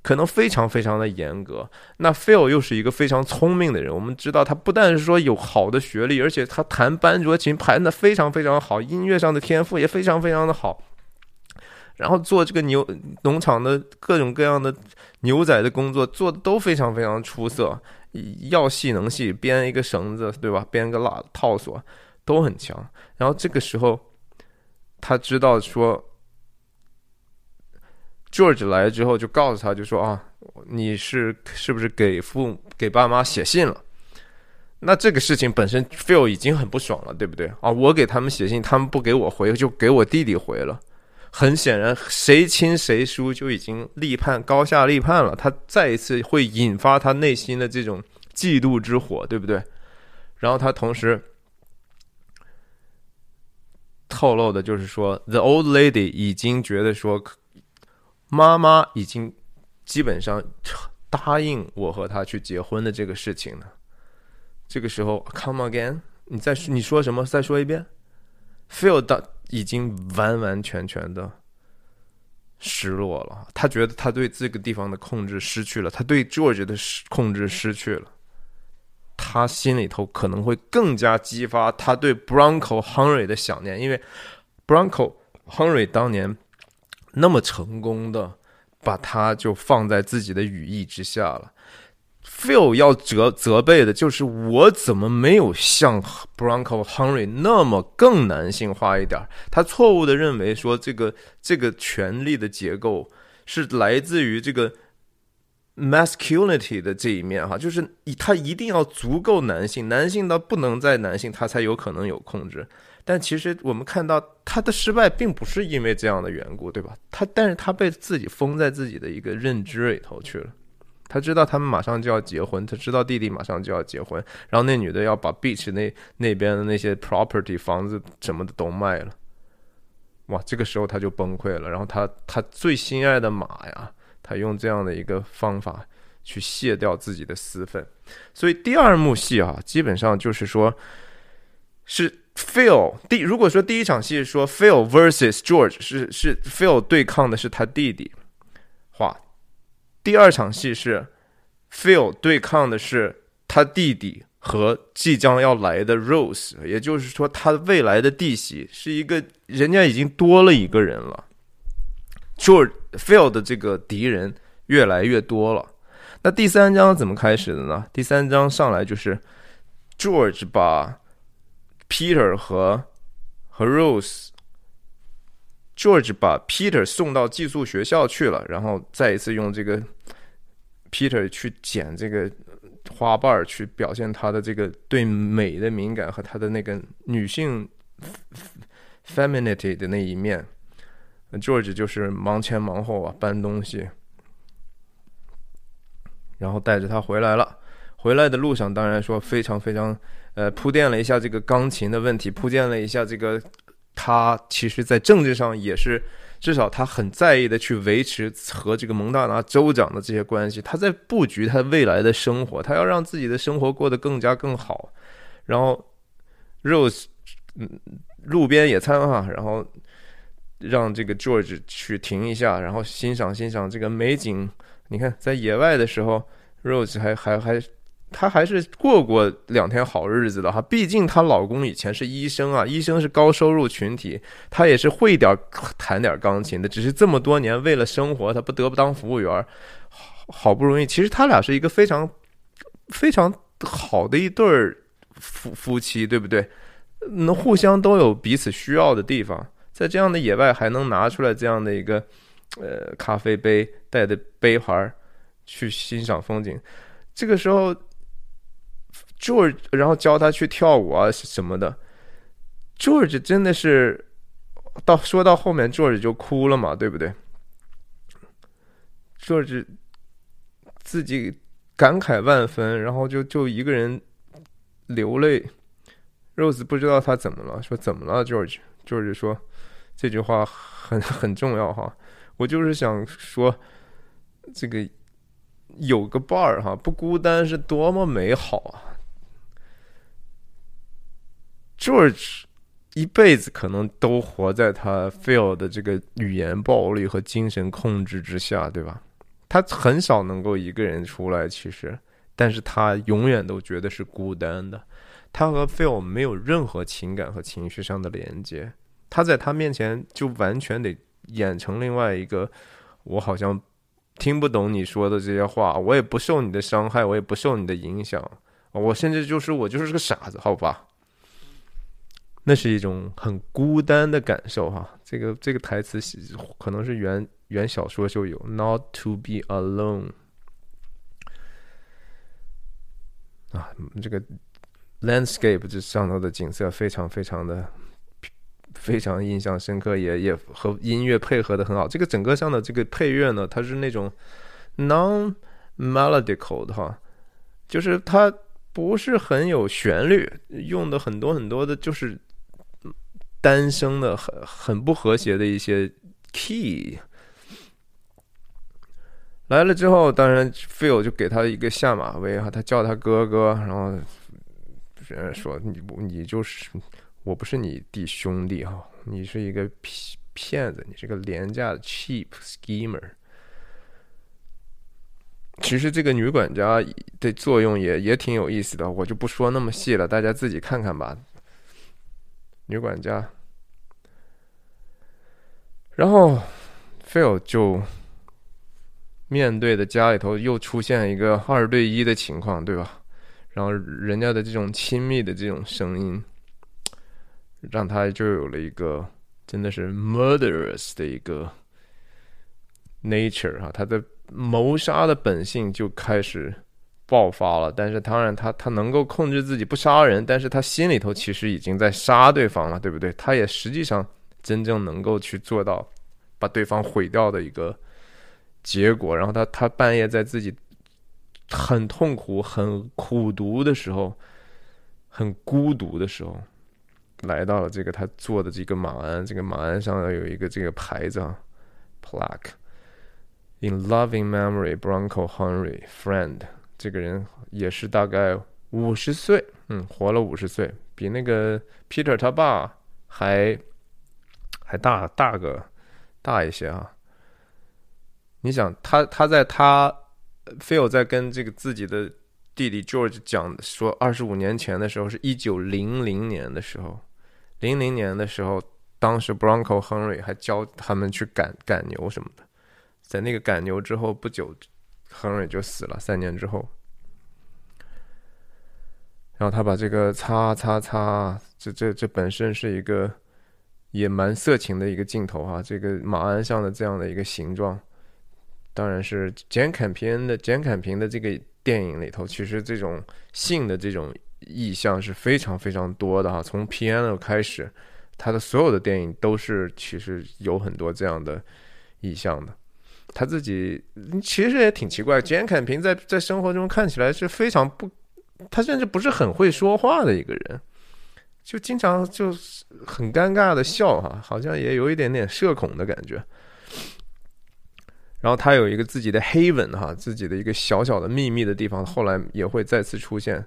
可能非常非常的严格。那 Phil 又是一个非常聪明的人，我们知道他不但是说有好的学历，而且他弹班卓琴弹的非常非常好，音乐上的天赋也非常非常的好。然后做这个牛农场的各种各样的牛仔的工作做的都非常非常出色，要细能细，编一个绳子对吧？编个拉套索都很强。然后这个时候他知道说。George 来了之后，就告诉他，就说啊，你是是不是给父给爸妈写信了？那这个事情本身，Phil 已经很不爽了，对不对？啊，我给他们写信，他们不给我回，就给我弟弟回了。很显然，谁亲谁疏就已经立判，高下立判了。他再一次会引发他内心的这种嫉妒之火，对不对？然后他同时透露的就是说，The old lady 已经觉得说。妈妈已经基本上答应我和他去结婚的这个事情了。这个时候，Come again？你再你说什么？再说一遍。Phil 的已经完完全全的失落了，他觉得他对这个地方的控制失去了，他对 George 的控制失去了。他心里头可能会更加激发他对 Bronco Henry 的想念，因为 Bronco Henry 当年。那么成功的把他就放在自己的羽翼之下了。Phil 要责责备的就是我怎么没有像 Bronco Henry 那么更男性化一点？他错误的认为说这个这个权力的结构是来自于这个 masculinity 的这一面哈，就是他一定要足够男性，男性到不能再男性，他才有可能有控制。但其实我们看到他的失败并不是因为这样的缘故，对吧？他但是他被自己封在自己的一个认知里头去了。他知道他们马上就要结婚，他知道弟弟马上就要结婚，然后那女的要把 beach 那那边的那些 property 房子什么的都卖了。哇，这个时候他就崩溃了。然后他他最心爱的马呀，他用这样的一个方法去卸掉自己的私愤。所以第二幕戏啊，基本上就是说，是。Phil 第如果说第一场戏说 Phil versus George 是是 Phil 对抗的是他弟弟，话，第二场戏是 Phil 对抗的是他弟弟和即将要来的 Rose，也就是说他未来的弟媳是一个人家已经多了一个人了，George Field 的这个敌人越来越多了。那第三章怎么开始的呢？第三章上来就是 George 把 Peter 和和 Rose，George 把 Peter 送到寄宿学校去了，然后再一次用这个 Peter 去剪这个花瓣儿去表现他的这个对美的敏感和他的那个女性 femininity 的那一面。George 就是忙前忙后啊，搬东西，然后带着他回来了。回来的路上，当然说非常非常。呃，铺垫了一下这个钢琴的问题，铺垫了一下这个，他其实，在政治上也是，至少他很在意的去维持和这个蒙大拿州长的这些关系，他在布局他未来的生活，他要让自己的生活过得更加更好。然后，Rose，嗯，路边野餐哈，然后让这个 George 去停一下，然后欣赏欣赏这个美景。你看，在野外的时候，Rose 还还还。她还是过过两天好日子的哈，毕竟她老公以前是医生啊，医生是高收入群体，她也是会点弹点钢琴的，只是这么多年为了生活，她不得不当服务员，好好不容易，其实他俩是一个非常非常好的一对夫夫妻，对不对？能互相都有彼此需要的地方，在这样的野外还能拿出来这样的一个呃咖啡杯带的杯盘去欣赏风景，这个时候。George，然后教他去跳舞啊什么的。George 真的是到说到后面，George 就哭了嘛，对不对？George 自己感慨万分，然后就就一个人流泪。Rose 不知道他怎么了，说怎么了？George，George 说这句话很 很重要哈，我就是想说这个有个伴儿哈，不孤单是多么美好啊！George。一辈子可能都活在他 feel 的这个语言暴力和精神控制之下，对吧？他很少能够一个人出来，其实，但是他永远都觉得是孤单的。他和 feel 没有任何情感和情绪上的连接，他在他面前就完全得演成另外一个。我好像听不懂你说的这些话，我也不受你的伤害，我也不受你的影响，我甚至就是我就是个傻子，好吧？那是一种很孤单的感受哈，这个这个台词可能是原原小说就有，Not to be alone。啊，这个 landscape 这上头的景色非常非常的非常印象深刻，也也和音乐配合的很好。这个整个上的这个配乐呢，它是那种 non melodical 的哈，就是它不是很有旋律，用的很多很多的就是。单声的很很不和谐的一些 key 来了之后，当然 Phil 就给他一个下马威哈，他叫他哥哥，然后别人说你不你就是我不是你弟兄弟哈，你是一个骗骗子，你是个廉价的 cheap schemer。其实这个女管家的作用也也挺有意思的，我就不说那么细了，大家自己看看吧。女管家，然后 Phil 就面对的家里头又出现一个二对一的情况，对吧？然后人家的这种亲密的这种声音，让他就有了一个真的是 murderous 的一个 nature 哈，他的谋杀的本性就开始。爆发了，但是当然他他能够控制自己不杀人，但是他心里头其实已经在杀对方了，对不对？他也实际上真正能够去做到把对方毁掉的一个结果。然后他他半夜在自己很痛苦、很苦读的时候，很孤独的时候，来到了这个他坐的这个马鞍，这个马鞍上有一个这个牌子啊，plaque in loving memory Bronco Henry friend。这个人也是大概五十岁，嗯，活了五十岁，比那个 Peter 他爸还还大大个大一些啊。你想，他他在他 Phil 在跟这个自己的弟弟 George 讲说，二十五年前的时候，是一九零零年的时候，零零年的时候，当时 Bronco Henry 还教他们去赶赶牛什么的，在那个赶牛之后不久。亨瑞就死了，三年之后，然后他把这个擦擦擦，这这这本身是一个也蛮色情的一个镜头哈，这个马鞍上的这样的一个形状，当然是简坎平的简坎平的这个电影里头，其实这种性的这种意象是非常非常多的哈，从 Piano 开始，他的所有的电影都是其实有很多这样的意象的。他自己其实也挺奇怪，简凯平在在生活中看起来是非常不，他甚至不是很会说话的一个人，就经常就很尴尬的笑哈，好像也有一点点社恐的感觉。然后他有一个自己的黑文哈，自己的一个小小的秘密的地方，后来也会再次出现。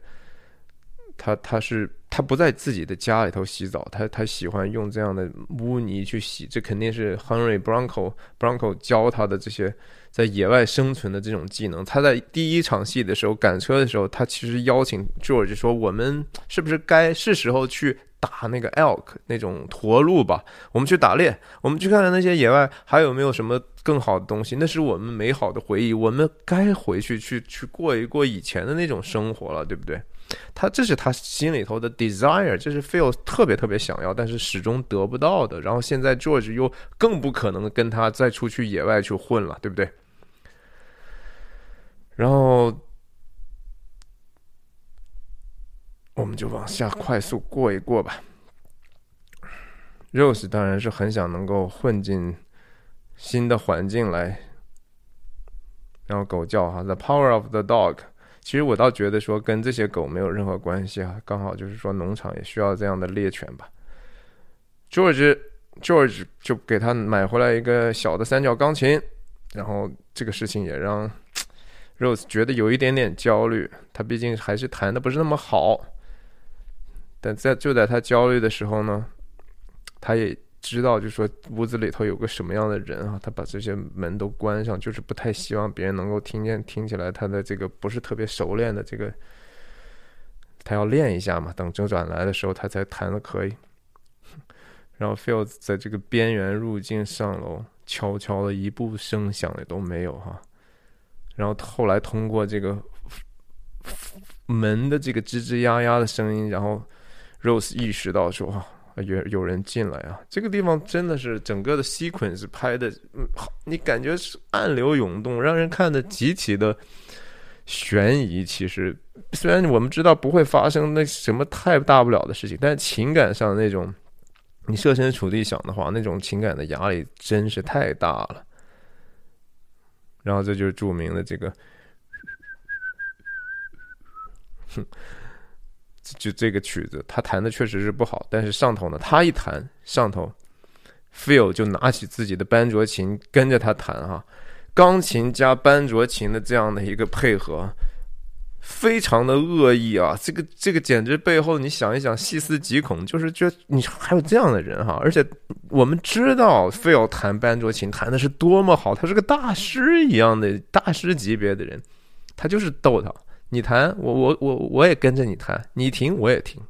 他他是他不在自己的家里头洗澡，他他喜欢用这样的污泥去洗，这肯定是 Henry Bronco Bronco 教他的这些在野外生存的这种技能。他在第一场戏的时候赶车的时候，他其实邀请 George 说：“我们是不是该是时候去打那个 elk 那种驼鹿吧？我们去打猎，我们去看看那些野外还有没有什么更好的东西。那是我们美好的回忆，我们该回去去去过一过以前的那种生活了，对不对？”他这是他心里头的 desire，这是 feel 特别特别想要，但是始终得不到的。然后现在 George 又更不可能跟他再出去野外去混了，对不对？然后我们就往下快速过一过吧。Rose 当然是很想能够混进新的环境来，然后狗叫哈，The Power of the Dog。其实我倒觉得说跟这些狗没有任何关系啊，刚好就是说农场也需要这样的猎犬吧。George George 就给他买回来一个小的三角钢琴，然后这个事情也让 Rose 觉得有一点点焦虑。他毕竟还是弹的不是那么好，但在就在他焦虑的时候呢，他也。知道，就说屋子里头有个什么样的人啊？他把这些门都关上，就是不太希望别人能够听见。听起来他的这个不是特别熟练的这个，他要练一下嘛。等周转来的时候，他才弹的可以。然后 Phil 在这个边缘入境上楼，悄悄的一步声响也都没有哈。然后后来通过这个门的这个吱吱呀呀的声音，然后 Rose 意识到说。有有人进来啊！这个地方真的是整个的 sequence 拍的，嗯，好，你感觉是暗流涌动，让人看的极其的悬疑。其实虽然我们知道不会发生那什么太大不了的事情，但情感上那种，你设身处地想的话，那种情感的压力真是太大了。然后这就是著名的这个，哼。就这个曲子，他弹的确实是不好，但是上头呢，他一弹，上头，Phil 就拿起自己的班卓琴跟着他弹哈，钢琴加班卓琴的这样的一个配合，非常的恶意啊！这个这个简直背后你想一想，细思极恐，就是觉得你还有这样的人哈！而且我们知道 Phil 弹班卓琴弹的是多么好，他是个大师一样的大师级别的人，他就是逗他。你弹，我我我我也跟着你弹，你停我也停，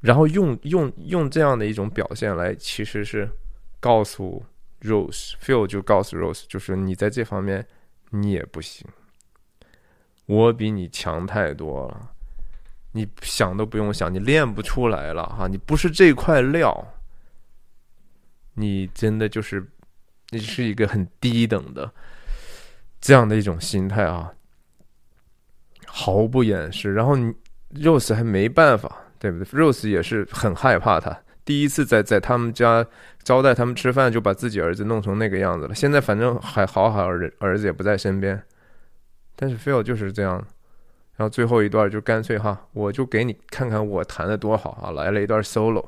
然后用用用这样的一种表现来，其实是告诉 Rose，Phil 就告诉 Rose，就是你在这方面你也不行，我比你强太多了，你想都不用想，你练不出来了哈，你不是这块料，你真的就是你是一个很低等的这样的一种心态啊。毫不掩饰，然后你 Rose 还没办法，对不对？Rose 也是很害怕他。第一次在在他们家招待他们吃饭，就把自己儿子弄成那个样子了。现在反正还好好儿儿子也不在身边，但是 Phil 就是这样。然后最后一段就干脆哈，我就给你看看我弹的多好啊！来了一段 solo。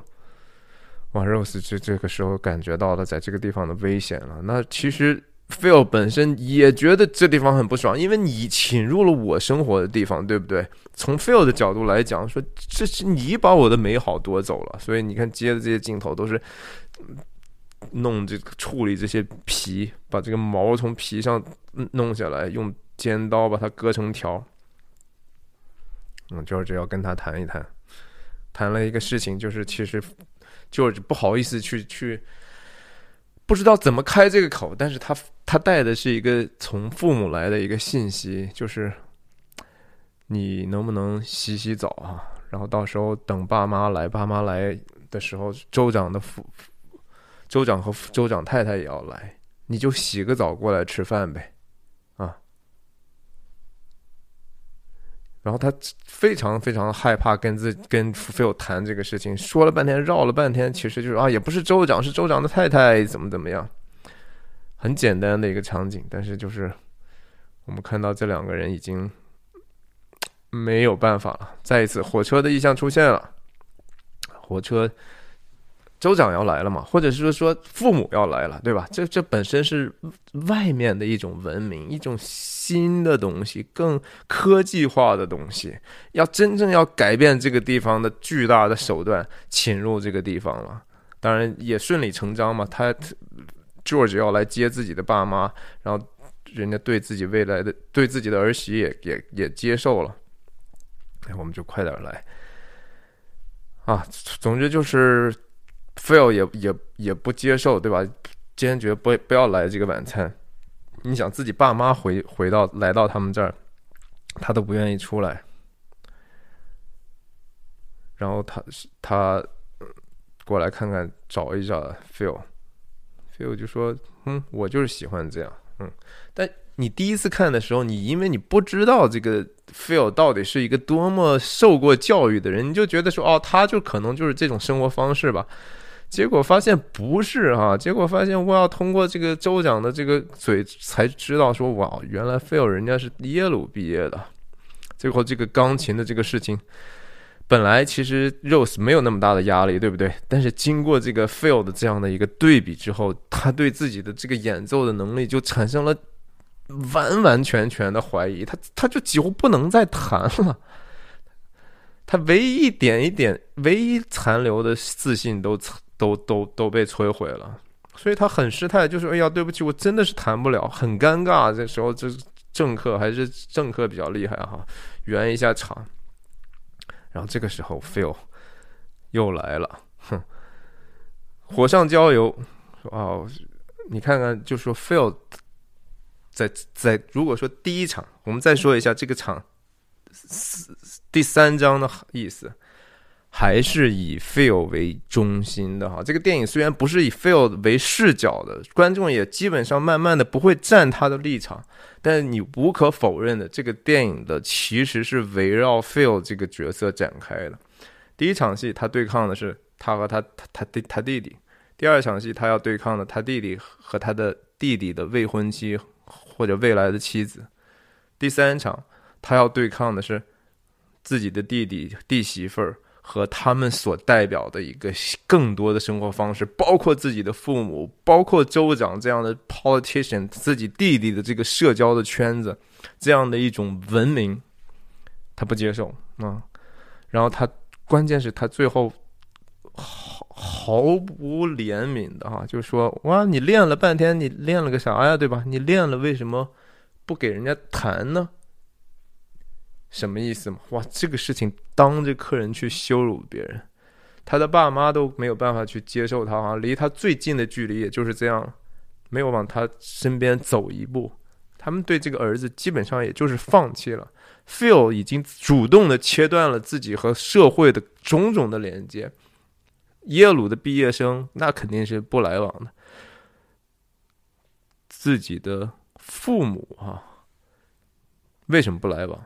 哇，Rose 这这个时候感觉到了在这个地方的危险了。那其实。Phil 本身也觉得这地方很不爽，因为你侵入了我生活的地方，对不对？从 Phil 的角度来讲，说这是你把我的美好夺走了，所以你看接的这些镜头都是弄这个处理这些皮，把这个毛从皮上弄下来，用尖刀把它割成条。嗯，George 要跟他谈一谈，谈了一个事情，就是其实 George 不好意思去去。不知道怎么开这个口，但是他他带的是一个从父母来的一个信息，就是你能不能洗洗澡啊？然后到时候等爸妈来，爸妈来的时候，州长的父州长和州长太太也要来，你就洗个澡过来吃饭呗。然后他非常非常害怕跟自跟 Phil 谈这个事情，说了半天，绕了半天，其实就是啊，也不是州长，是州长的太太，怎么怎么样，很简单的一个场景，但是就是我们看到这两个人已经没有办法了，再一次火车的意象出现了，火车。州长要来了嘛，或者是说说父母要来了，对吧？这这本身是外面的一种文明，一种新的东西，更科技化的东西，要真正要改变这个地方的巨大的手段侵入这个地方了。当然也顺理成章嘛，他 George 要来接自己的爸妈，然后人家对自己未来的对自己的儿媳也也也接受了，那我们就快点来啊！总之就是。Phil 也也也不接受，对吧？坚决不不要来这个晚餐。你想自己爸妈回回到来到他们这儿，他都不愿意出来。然后他他过来看看，找一找 Phil。Phil 就说：“嗯，我就是喜欢这样。”嗯，但你第一次看的时候，你因为你不知道这个 Phil 到底是一个多么受过教育的人，你就觉得说，哦，他就可能就是这种生活方式吧。结果发现不是哈，结果发现我要通过这个州长的这个嘴才知道说，哇，原来 Phil 人家是耶鲁毕业的。最后这个钢琴的这个事情。本来其实 Rose 没有那么大的压力，对不对？但是经过这个 Phil 的这样的一个对比之后，他对自己的这个演奏的能力就产生了完完全全的怀疑，他他就几乎不能再弹了，他唯一一点一点、唯一残留的自信都都都都被摧毁了，所以他很失态，就说：“哎呀，对不起，我真的是弹不了，很尴尬。”这时候，这政客还是政客比较厉害哈，圆一下场。然后这个时候 f e e l 又来了，哼，火上浇油，说哦，你看看，就说 f e e l 在在，如果说第一场，我们再说一下这个场第三章的意思。还是以 Phil 为中心的哈，这个电影虽然不是以 Phil 为视角的，观众也基本上慢慢的不会站他的立场，但你无可否认的，这个电影的其实是围绕 Phil 这个角色展开的。第一场戏他对抗的是他和他他他弟他弟弟，第二场戏他要对抗的他弟弟和他的弟弟的未婚妻或者未来的妻子，第三场他要对抗的是自己的弟弟弟媳妇儿。和他们所代表的一个更多的生活方式，包括自己的父母，包括州长这样的 politician，自己弟弟的这个社交的圈子，这样的一种文明，他不接受啊。然后他关键是他最后毫毫无怜悯的哈，就说哇，你练了半天，你练了个啥呀，对吧？你练了为什么不给人家弹呢？什么意思嘛？哇，这个事情当着客人去羞辱别人，他的爸妈都没有办法去接受他啊！离他最近的距离也就是这样，没有往他身边走一步。他们对这个儿子基本上也就是放弃了。Phil 已经主动的切断了自己和社会的种种的连接。耶鲁的毕业生那肯定是不来往的。自己的父母啊，为什么不来往？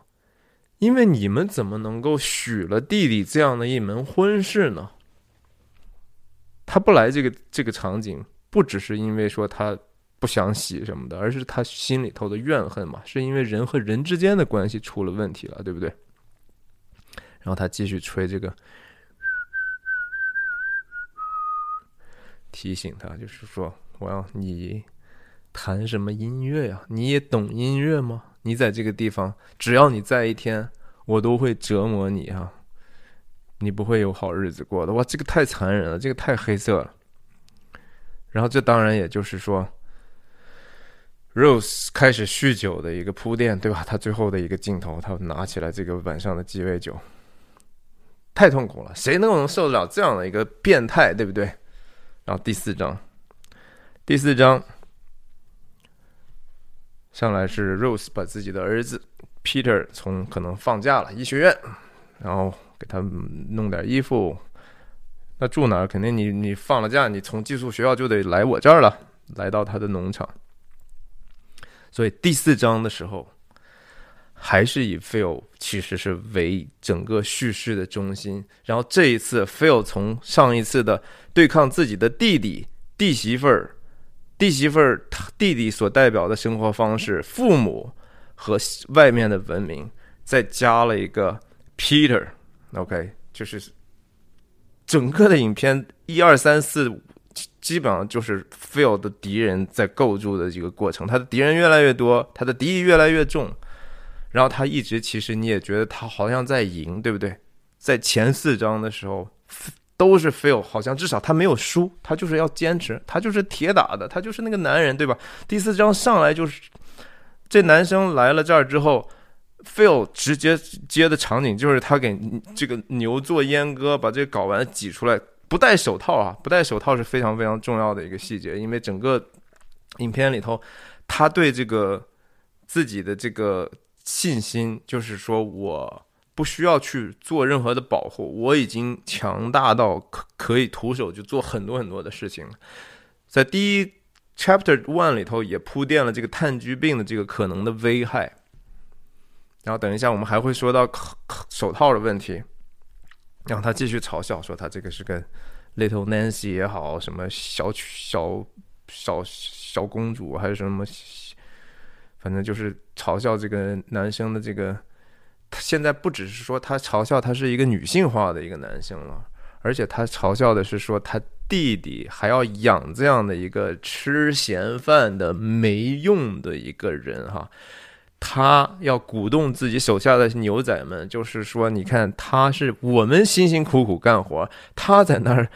因为你们怎么能够许了弟弟这样的一门婚事呢？他不来这个这个场景，不只是因为说他不想洗什么的，而是他心里头的怨恨嘛，是因为人和人之间的关系出了问题了，对不对？然后他继续吹这个，提醒他，就是说，我要你弹什么音乐呀？你也懂音乐吗？你在这个地方，只要你在一天，我都会折磨你啊！你不会有好日子过的。哇，这个太残忍了，这个太黑色了。然后，这当然也就是说，Rose 开始酗酒的一个铺垫，对吧？他最后的一个镜头，他拿起来这个晚上的鸡尾酒，太痛苦了，谁能够受得了这样的一个变态，对不对？然后第四章，第四章。上来是 Rose 把自己的儿子 Peter 从可能放假了医学院，然后给他弄点衣服。那住哪儿？肯定你你放了假，你从寄宿学校就得来我这儿了，来到他的农场。所以第四章的时候，还是以 Phil 其实是为整个叙事的中心。然后这一次 Phil 从上一次的对抗自己的弟弟弟媳妇儿。弟媳妇儿，他弟弟所代表的生活方式，父母和外面的文明，再加了一个 Peter，OK，就是整个的影片一二三四，基本上就是 Phil 的敌人在构筑的这个过程，他的敌人越来越多，他的敌意越来越重，然后他一直其实你也觉得他好像在赢，对不对？在前四章的时候。都是 fail，好像至少他没有输，他就是要坚持，他就是铁打的，他就是那个男人，对吧？第四章上来就是这男生来了这儿之后，fail 直接接的场景就是他给这个牛做阉割，把这个睾丸挤出来，不戴手套啊，不戴手套是非常非常重要的一个细节，因为整个影片里头，他对这个自己的这个信心，就是说我。不需要去做任何的保护，我已经强大到可可以徒手就做很多很多的事情。在第一 Chapter One 里头也铺垫了这个炭疽病的这个可能的危害。然后等一下我们还会说到手套的问题。然后他继续嘲笑说他这个是个 Little Nancy 也好，什么小小小小公主还是什么，反正就是嘲笑这个男生的这个。现在不只是说他嘲笑他是一个女性化的一个男性了，而且他嘲笑的是说他弟弟还要养这样的一个吃闲饭的没用的一个人哈。他要鼓动自己手下的牛仔们，就是说，你看，他是我们辛辛苦苦干活，他在那儿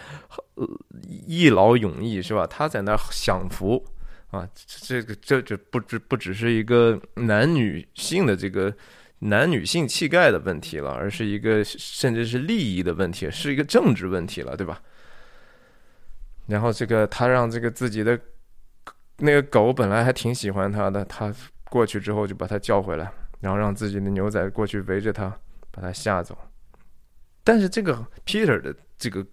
一劳永逸，是吧？他在那儿享福啊！这个这这不只不只是一个男女性的这个男女性气概的问题了，而是一个甚至是利益的问题，是一个政治问题了，对吧？然后这个他让这个自己的那个狗本来还挺喜欢他的，他。过去之后就把他叫回来，然后让自己的牛仔过去围着他，把他吓走。但是这个 Peter 的这个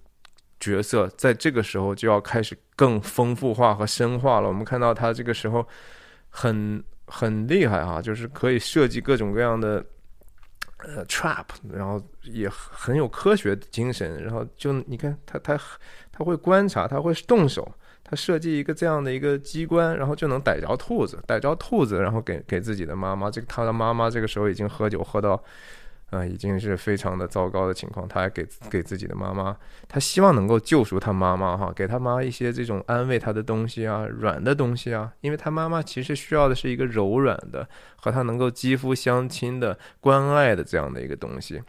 角色在这个时候就要开始更丰富化和深化了。我们看到他这个时候很很厉害哈，就是可以设计各种各样的呃 trap，然后也很有科学精神。然后就你看他他他会观察，他会动手。他设计一个这样的一个机关，然后就能逮着兔子，逮着兔子，然后给给自己的妈妈。这个他的妈妈这个时候已经喝酒喝到。啊，已经是非常的糟糕的情况。他还给给自己的妈妈，他希望能够救赎他妈妈哈，给他妈一些这种安慰他的东西啊，软的东西啊，因为他妈妈其实需要的是一个柔软的，和他能够肌肤相亲的关爱的这样的一个东西。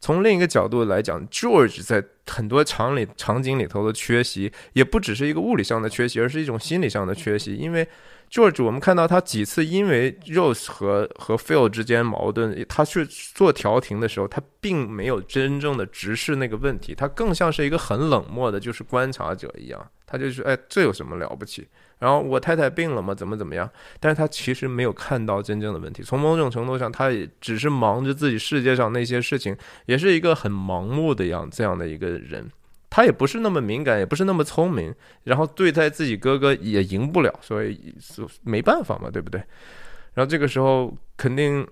从另一个角度来讲，George 在很多场里场景里头的缺席，也不只是一个物理上的缺席，而是一种心理上的缺席，因为。George，我们看到他几次因为 Rose 和和 Phil 之间矛盾，他去做调停的时候，他并没有真正的直视那个问题，他更像是一个很冷漠的，就是观察者一样。他就说：“哎，这有什么了不起？”然后我太太病了吗？怎么怎么样？但是他其实没有看到真正的问题。从某种程度上，他也只是忙着自己世界上那些事情，也是一个很盲目的样这样的一个人。他也不是那么敏感，也不是那么聪明，然后对待自己哥哥也赢不了，所以没办法嘛，对不对？然后这个时候肯定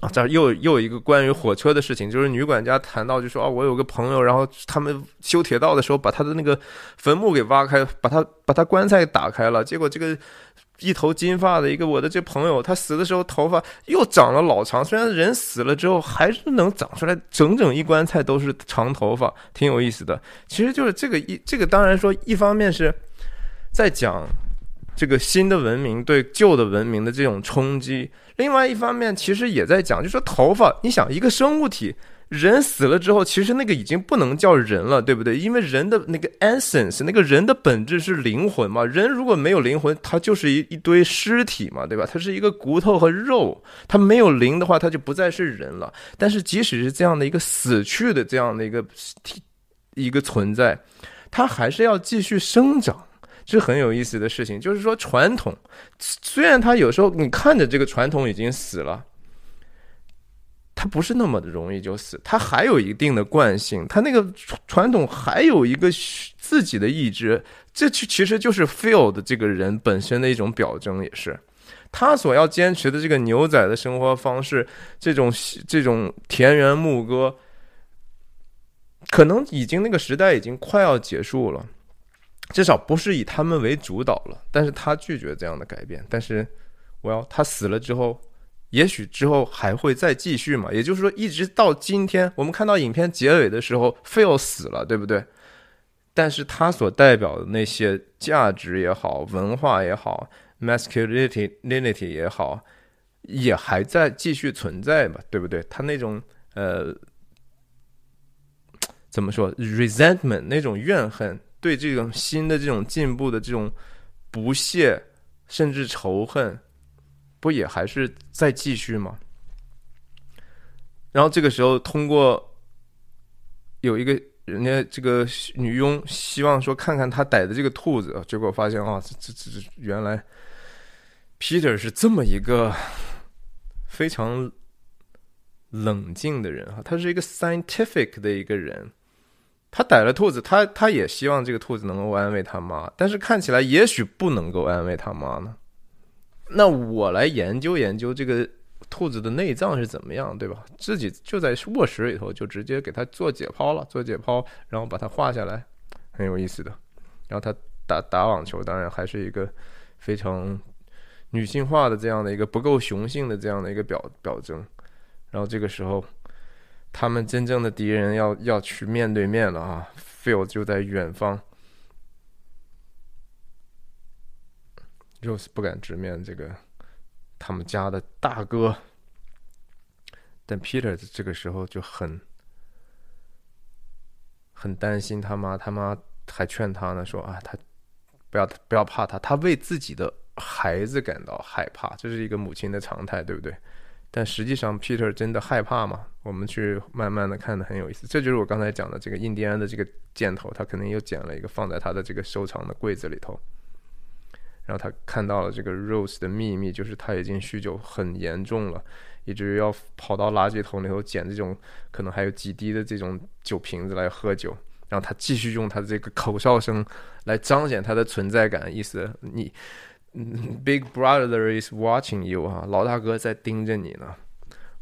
啊，这又又有一个关于火车的事情，就是女管家谈到就说啊，我有个朋友，然后他们修铁道的时候把他的那个坟墓给挖开，把他把他棺材打开了，结果这个。一头金发的一个我的这朋友，他死的时候头发又长了老长。虽然人死了之后还是能长出来，整整一棺材都是长头发，挺有意思的。其实就是这个一这个，当然说一方面是在讲这个新的文明对旧的文明的这种冲击，另外一方面其实也在讲，就说头发，你想一个生物体。人死了之后，其实那个已经不能叫人了，对不对？因为人的那个 essence，那个人的本质是灵魂嘛。人如果没有灵魂，他就是一一堆尸体嘛，对吧？他是一个骨头和肉，他没有灵的话，他就不再是人了。但是即使是这样的一个死去的这样的一个体一个存在，它还是要继续生长，这很有意思的事情。就是说，传统虽然它有时候你看着这个传统已经死了。它不是那么的容易就死，它还有一定的惯性，它那个传统还有一个自己的意志，这其其实就是 Phil 的这个人本身的一种表征，也是他所要坚持的这个牛仔的生活方式，这种这种田园牧歌，可能已经那个时代已经快要结束了，至少不是以他们为主导了，但是他拒绝这样的改变，但是我要他死了之后。也许之后还会再继续嘛？也就是说，一直到今天，我们看到影片结尾的时候，Phil 死了，对不对？但是他所代表的那些价值也好，文化也好，masculinity 也好，也还在继续存在嘛？对不对？他那种呃，怎么说？resentment 那种怨恨，对这种新的这种进步的这种不屑，甚至仇恨。不也还是在继续吗？然后这个时候，通过有一个人家这个女佣希望说看看他逮的这个兔子，结果发现啊，这这这原来 Peter 是这么一个非常冷静的人啊，他是一个 scientific 的一个人，他逮了兔子，他他也希望这个兔子能够安慰他妈，但是看起来也许不能够安慰他妈呢。那我来研究研究这个兔子的内脏是怎么样，对吧？自己就在卧室里头就直接给它做解剖了，做解剖，然后把它画下来，很有意思的。然后他打打网球，当然还是一个非常女性化的这样的一个不够雄性的这样的一个表表征。然后这个时候，他们真正的敌人要要去面对面了啊！Phil 就在远方，Rose 不敢直面这个他们家的大哥，但 Peter 这个时候就很很担心他妈，他妈还劝他呢，说啊，他不要不要怕他，他为自己的孩子感到害怕，这是一个母亲的常态，对不对？但实际上，Peter 真的害怕吗？我们去慢慢的看的很有意思。这就是我刚才讲的这个印第安的这个箭头，他肯定又捡了一个放在他的这个收藏的柜子里头。然后他看到了这个 Rose 的秘密，就是他已经酗酒很严重了，以至于要跑到垃圾桶里头捡这种可能还有几滴的这种酒瓶子来喝酒。然后他继续用他的这个口哨声来彰显他的存在感，意思你。Big brother is watching you 啊，老大哥在盯着你呢。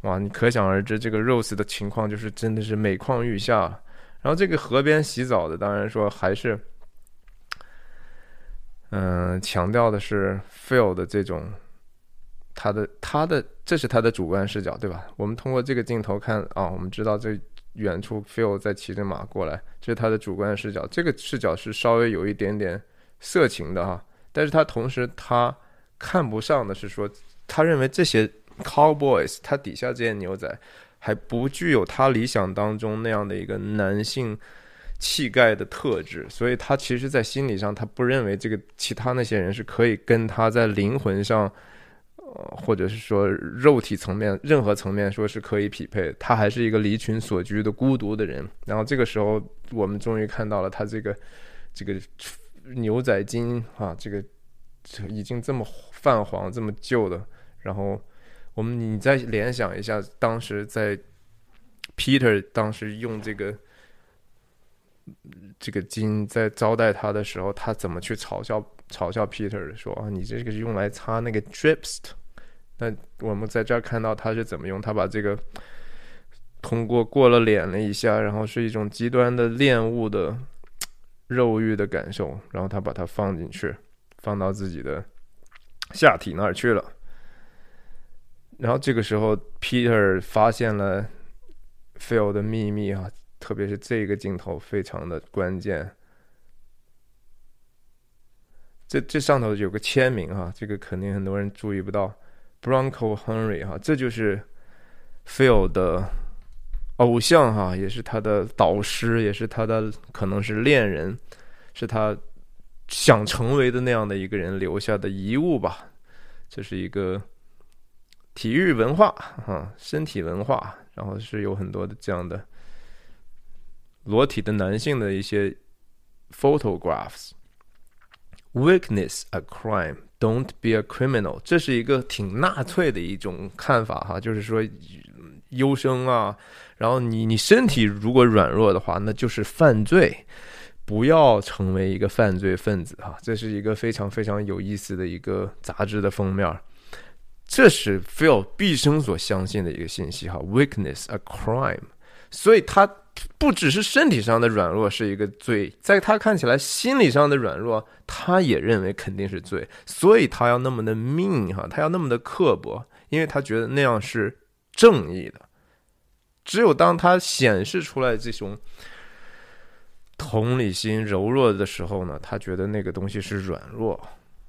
哇，你可想而知，这个 Rose 的情况就是真的是每况愈下。然后这个河边洗澡的，当然说还是，嗯，强调的是 Phil 的这种，他的他的这是他的主观视角，对吧？我们通过这个镜头看啊，我们知道这远处 Phil 在骑着马过来，这是他的主观视角。这个视角是稍微有一点点色情的哈。但是他同时，他看不上的是说，他认为这些 cowboys，他底下这些牛仔还不具有他理想当中那样的一个男性气概的特质，所以他其实，在心理上，他不认为这个其他那些人是可以跟他在灵魂上，呃，或者是说肉体层面任何层面说是可以匹配。他还是一个离群所居的孤独的人。然后这个时候，我们终于看到了他这个这个。牛仔金啊，这个已经这么泛黄、这么旧的，然后我们你再联想一下，当时在 Peter 当时用这个这个金在招待他的时候，他怎么去嘲笑嘲笑 Peter 说啊，你这个是用来擦那个 drips 的。那我们在这儿看到他是怎么用，他把这个通过过了脸了一下，然后是一种极端的恋物的。肉欲的感受，然后他把它放进去，放到自己的下体那儿去了。然后这个时候，Peter 发现了 Phil 的秘密啊，特别是这个镜头非常的关键。这这上头有个签名哈，这个肯定很多人注意不到，Bronco Henry 哈，这就是 Phil 的。偶像哈，也是他的导师，也是他的可能是恋人，是他想成为的那样的一个人留下的遗物吧。这是一个体育文化哈，身体文化，然后是有很多的这样的裸体的男性的一些 photographs。Weakness a crime, don't be a criminal。这是一个挺纳粹的一种看法哈，就是说优生啊。然后你你身体如果软弱的话，那就是犯罪，不要成为一个犯罪分子哈。这是一个非常非常有意思的一个杂志的封面，这是 Phil 毕生所相信的一个信息哈。Weakness a crime，所以他不只是身体上的软弱是一个罪，在他看起来心理上的软弱，他也认为肯定是罪，所以他要那么的命哈，他要那么的刻薄，因为他觉得那样是正义的。只有当他显示出来这种同理心柔弱的时候呢，他觉得那个东西是软弱，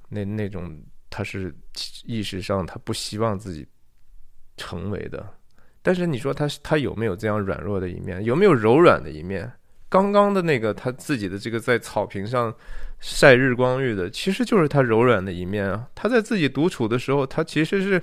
那那种他是意识上他不希望自己成为的。但是你说他他有没有这样软弱的一面？有没有柔软的一面？刚刚的那个他自己的这个在草坪上晒日光浴的，其实就是他柔软的一面啊。他在自己独处的时候，他其实是。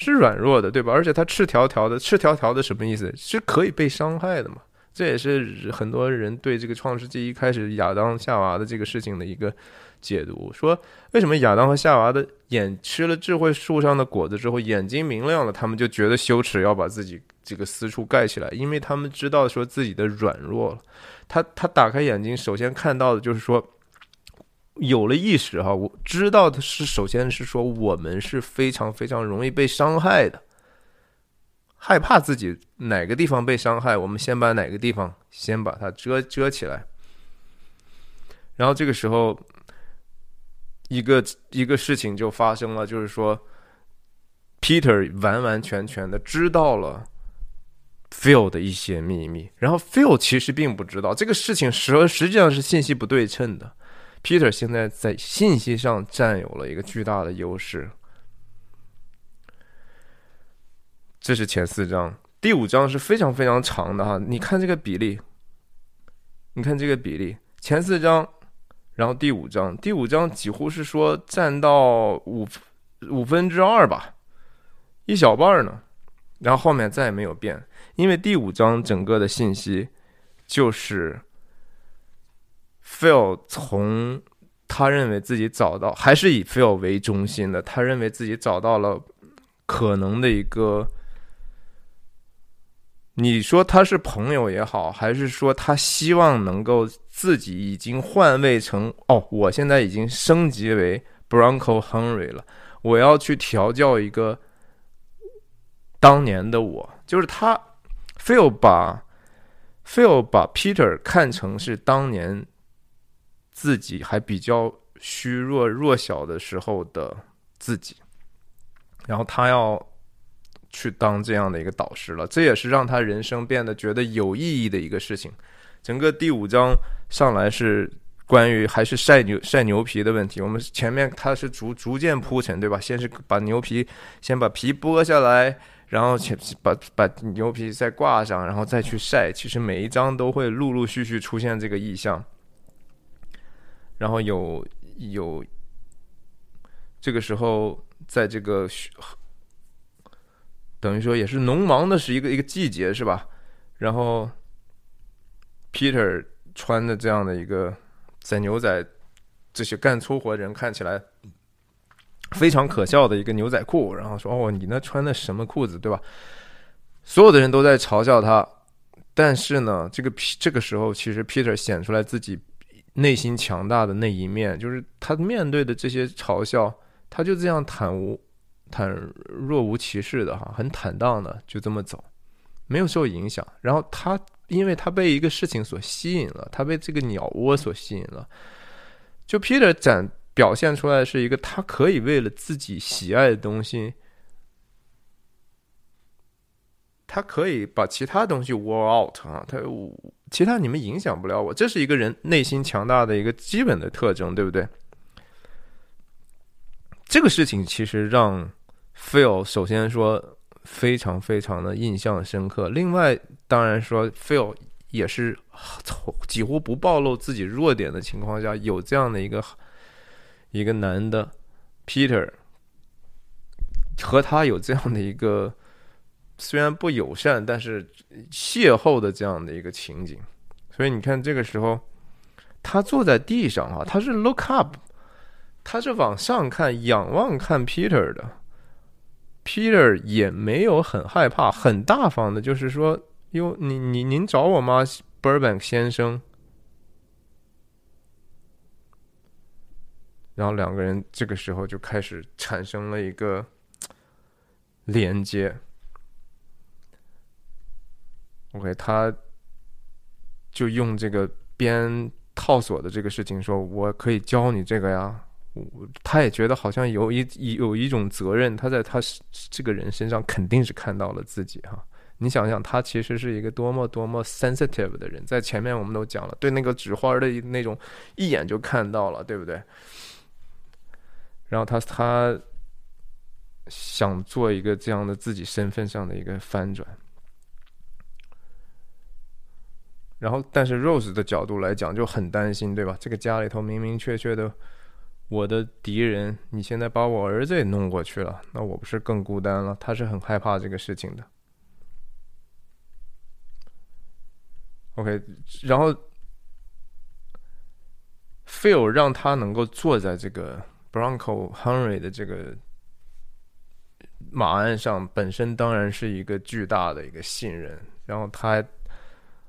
是软弱的，对吧？而且他赤条条的，赤条条的什么意思？是可以被伤害的嘛？这也是很多人对这个《创世纪》一开始亚当夏娃的这个事情的一个解读，说为什么亚当和夏娃的眼吃了智慧树上的果子之后眼睛明亮了，他们就觉得羞耻，要把自己这个私处盖起来，因为他们知道说自己的软弱了。他他打开眼睛，首先看到的就是说有了意识哈，我知道的是，首先是说我们是非常非常容易被伤害的。害怕自己哪个地方被伤害，我们先把哪个地方先把它遮遮起来。然后这个时候，一个一个事情就发生了，就是说，Peter 完完全全的知道了 Phil 的一些秘密，然后 Phil 其实并不知道这个事情，实实际上是信息不对称的。Peter 现在在信息上占有了一个巨大的优势。这是前四章，第五章是非常非常长的哈。你看这个比例，你看这个比例，前四章，然后第五章，第五章几乎是说占到五五分之二吧，一小半呢。然后后面再也没有变，因为第五章整个的信息就是 Phil 从他认为自己找到，还是以 Phil 为中心的，他认为自己找到了可能的一个。你说他是朋友也好，还是说他希望能够自己已经换位成哦，我现在已经升级为 Bronco Henry 了，我要去调教一个当年的我，就是他 Phil 把 Phil 把 Peter 看成是当年自己还比较虚弱弱小的时候的自己，然后他要。去当这样的一个导师了，这也是让他人生变得觉得有意义的一个事情。整个第五章上来是关于还是晒牛晒牛皮的问题。我们前面它是逐逐渐铺陈，对吧？先是把牛皮先把皮剥下来，然后前把把牛皮再挂上，然后再去晒。其实每一章都会陆陆续续出现这个意象，然后有有这个时候在这个。等于说也是农忙的是一个一个季节是吧？然后，Peter 穿的这样的一个在牛仔这些干粗活的人看起来非常可笑的一个牛仔裤，然后说：“哦，你那穿的什么裤子，对吧？”所有的人都在嘲笑他，但是呢，这个这个时候其实 Peter 显出来自己内心强大的那一面，就是他面对的这些嘲笑，他就这样坦无。坦若无其事的哈，很坦荡的就这么走，没有受影响。然后他，因为他被一个事情所吸引了，他被这个鸟窝所吸引了。就 Peter 展表现出来是一个，他可以为了自己喜爱的东西，他可以把其他东西 war out 啊，他其他你们影响不了我。这是一个人内心强大的一个基本的特征，对不对？这个事情其实让。Phil 首先说非常非常的印象深刻，另外当然说 Phil 也是几乎不暴露自己弱点的情况下，有这样的一个一个男的 Peter 和他有这样的一个虽然不友善，但是邂逅的这样的一个情景，所以你看这个时候他坐在地上啊，他是 look up，他是往上看仰望看 Peter 的。Peter 也没有很害怕，很大方的，就是说，哟，你你您找我吗，Burbank 先生？然后两个人这个时候就开始产生了一个 连接。OK，他就用这个编套索的这个事情说：“我可以教你这个呀。”他也觉得好像有一有一种责任，他在他这个人身上肯定是看到了自己哈。你想想，他其实是一个多么多么 sensitive 的人，在前面我们都讲了，对那个纸花的那种一眼就看到了，对不对？然后他他想做一个这样的自己身份上的一个翻转，然后但是 Rose 的角度来讲就很担心，对吧？这个家里头明明确确的。我的敌人，你现在把我儿子也弄过去了，那我不是更孤单了？他是很害怕这个事情的。OK，然后 Phil 让他能够坐在这个 Bronco Henry 的这个马鞍上，本身当然是一个巨大的一个信任。然后他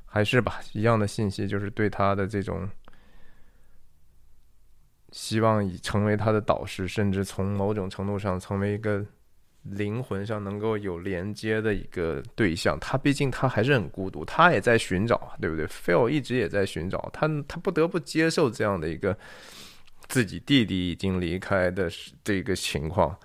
还是吧，一样的信息，就是对他的这种希望以成为他的导师，甚至从某种程度上成为一个。灵魂上能够有连接的一个对象，他毕竟他还是很孤独，他也在寻找，对不对？Phil 一直也在寻找，他他不得不接受这样的一个自己弟弟已经离开的这个情况。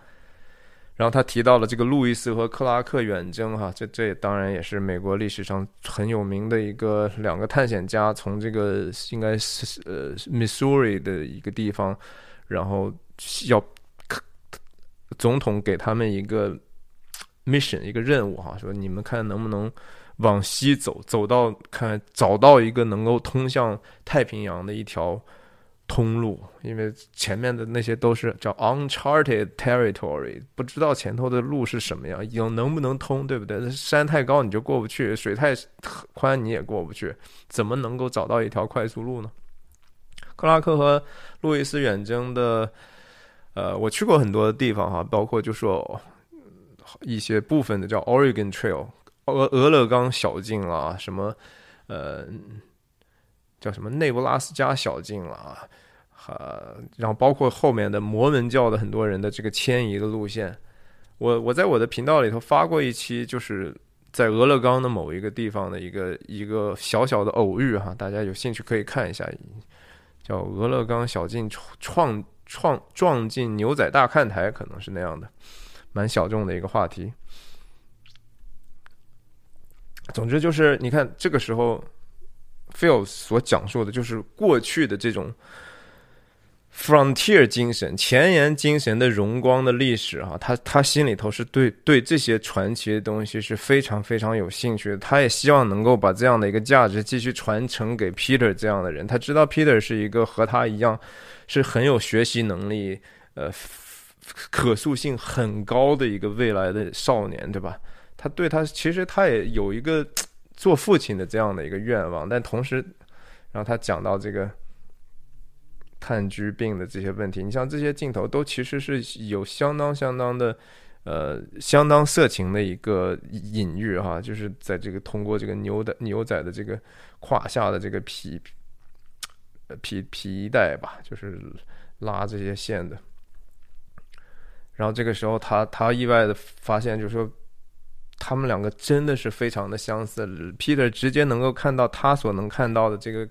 然后他提到了这个路易斯和克拉克远征，哈，这这当然也是美国历史上很有名的一个两个探险家，从这个应该是呃 Missouri 的一个地方，然后要。总统给他们一个 mission，一个任务哈，说你们看能不能往西走，走到看找到一个能够通向太平洋的一条通路，因为前面的那些都是叫 uncharted territory，不知道前头的路是什么样，有能不能通，对不对？山太高你就过不去，水太宽你也过不去，怎么能够找到一条快速路呢？克拉克和路易斯远征的。呃，我去过很多地方哈，包括就说一些部分的叫 Oregon Trail，俄俄勒冈小径啦，什么呃叫什么内布拉斯加小径啦，呃，然后包括后面的摩门教的很多人的这个迁移的路线，我我在我的频道里头发过一期，就是在俄勒冈的某一个地方的一个一个小小的偶遇哈，大家有兴趣可以看一下，叫俄勒冈小径创。撞撞进牛仔大看台，可能是那样的，蛮小众的一个话题。总之就是，你看这个时候，Phil 所讲述的就是过去的这种。Frontier 精神、前沿精神的荣光的历史啊，他他心里头是对对这些传奇的东西是非常非常有兴趣的。他也希望能够把这样的一个价值继续传承给 Peter 这样的人。他知道 Peter 是一个和他一样是很有学习能力、呃可塑性很高的一个未来的少年，对吧？他对他其实他也有一个做父亲的这样的一个愿望，但同时，然后他讲到这个。炭疽病的这些问题，你像这些镜头都其实是有相当相当的，呃，相当色情的一个隐喻哈，就是在这个通过这个牛的牛仔的这个胯下的这个皮皮皮带吧，就是拉这些线的。然后这个时候他他意外的发现，就是说他们两个真的是非常的相似。Peter 直接能够看到他所能看到的这个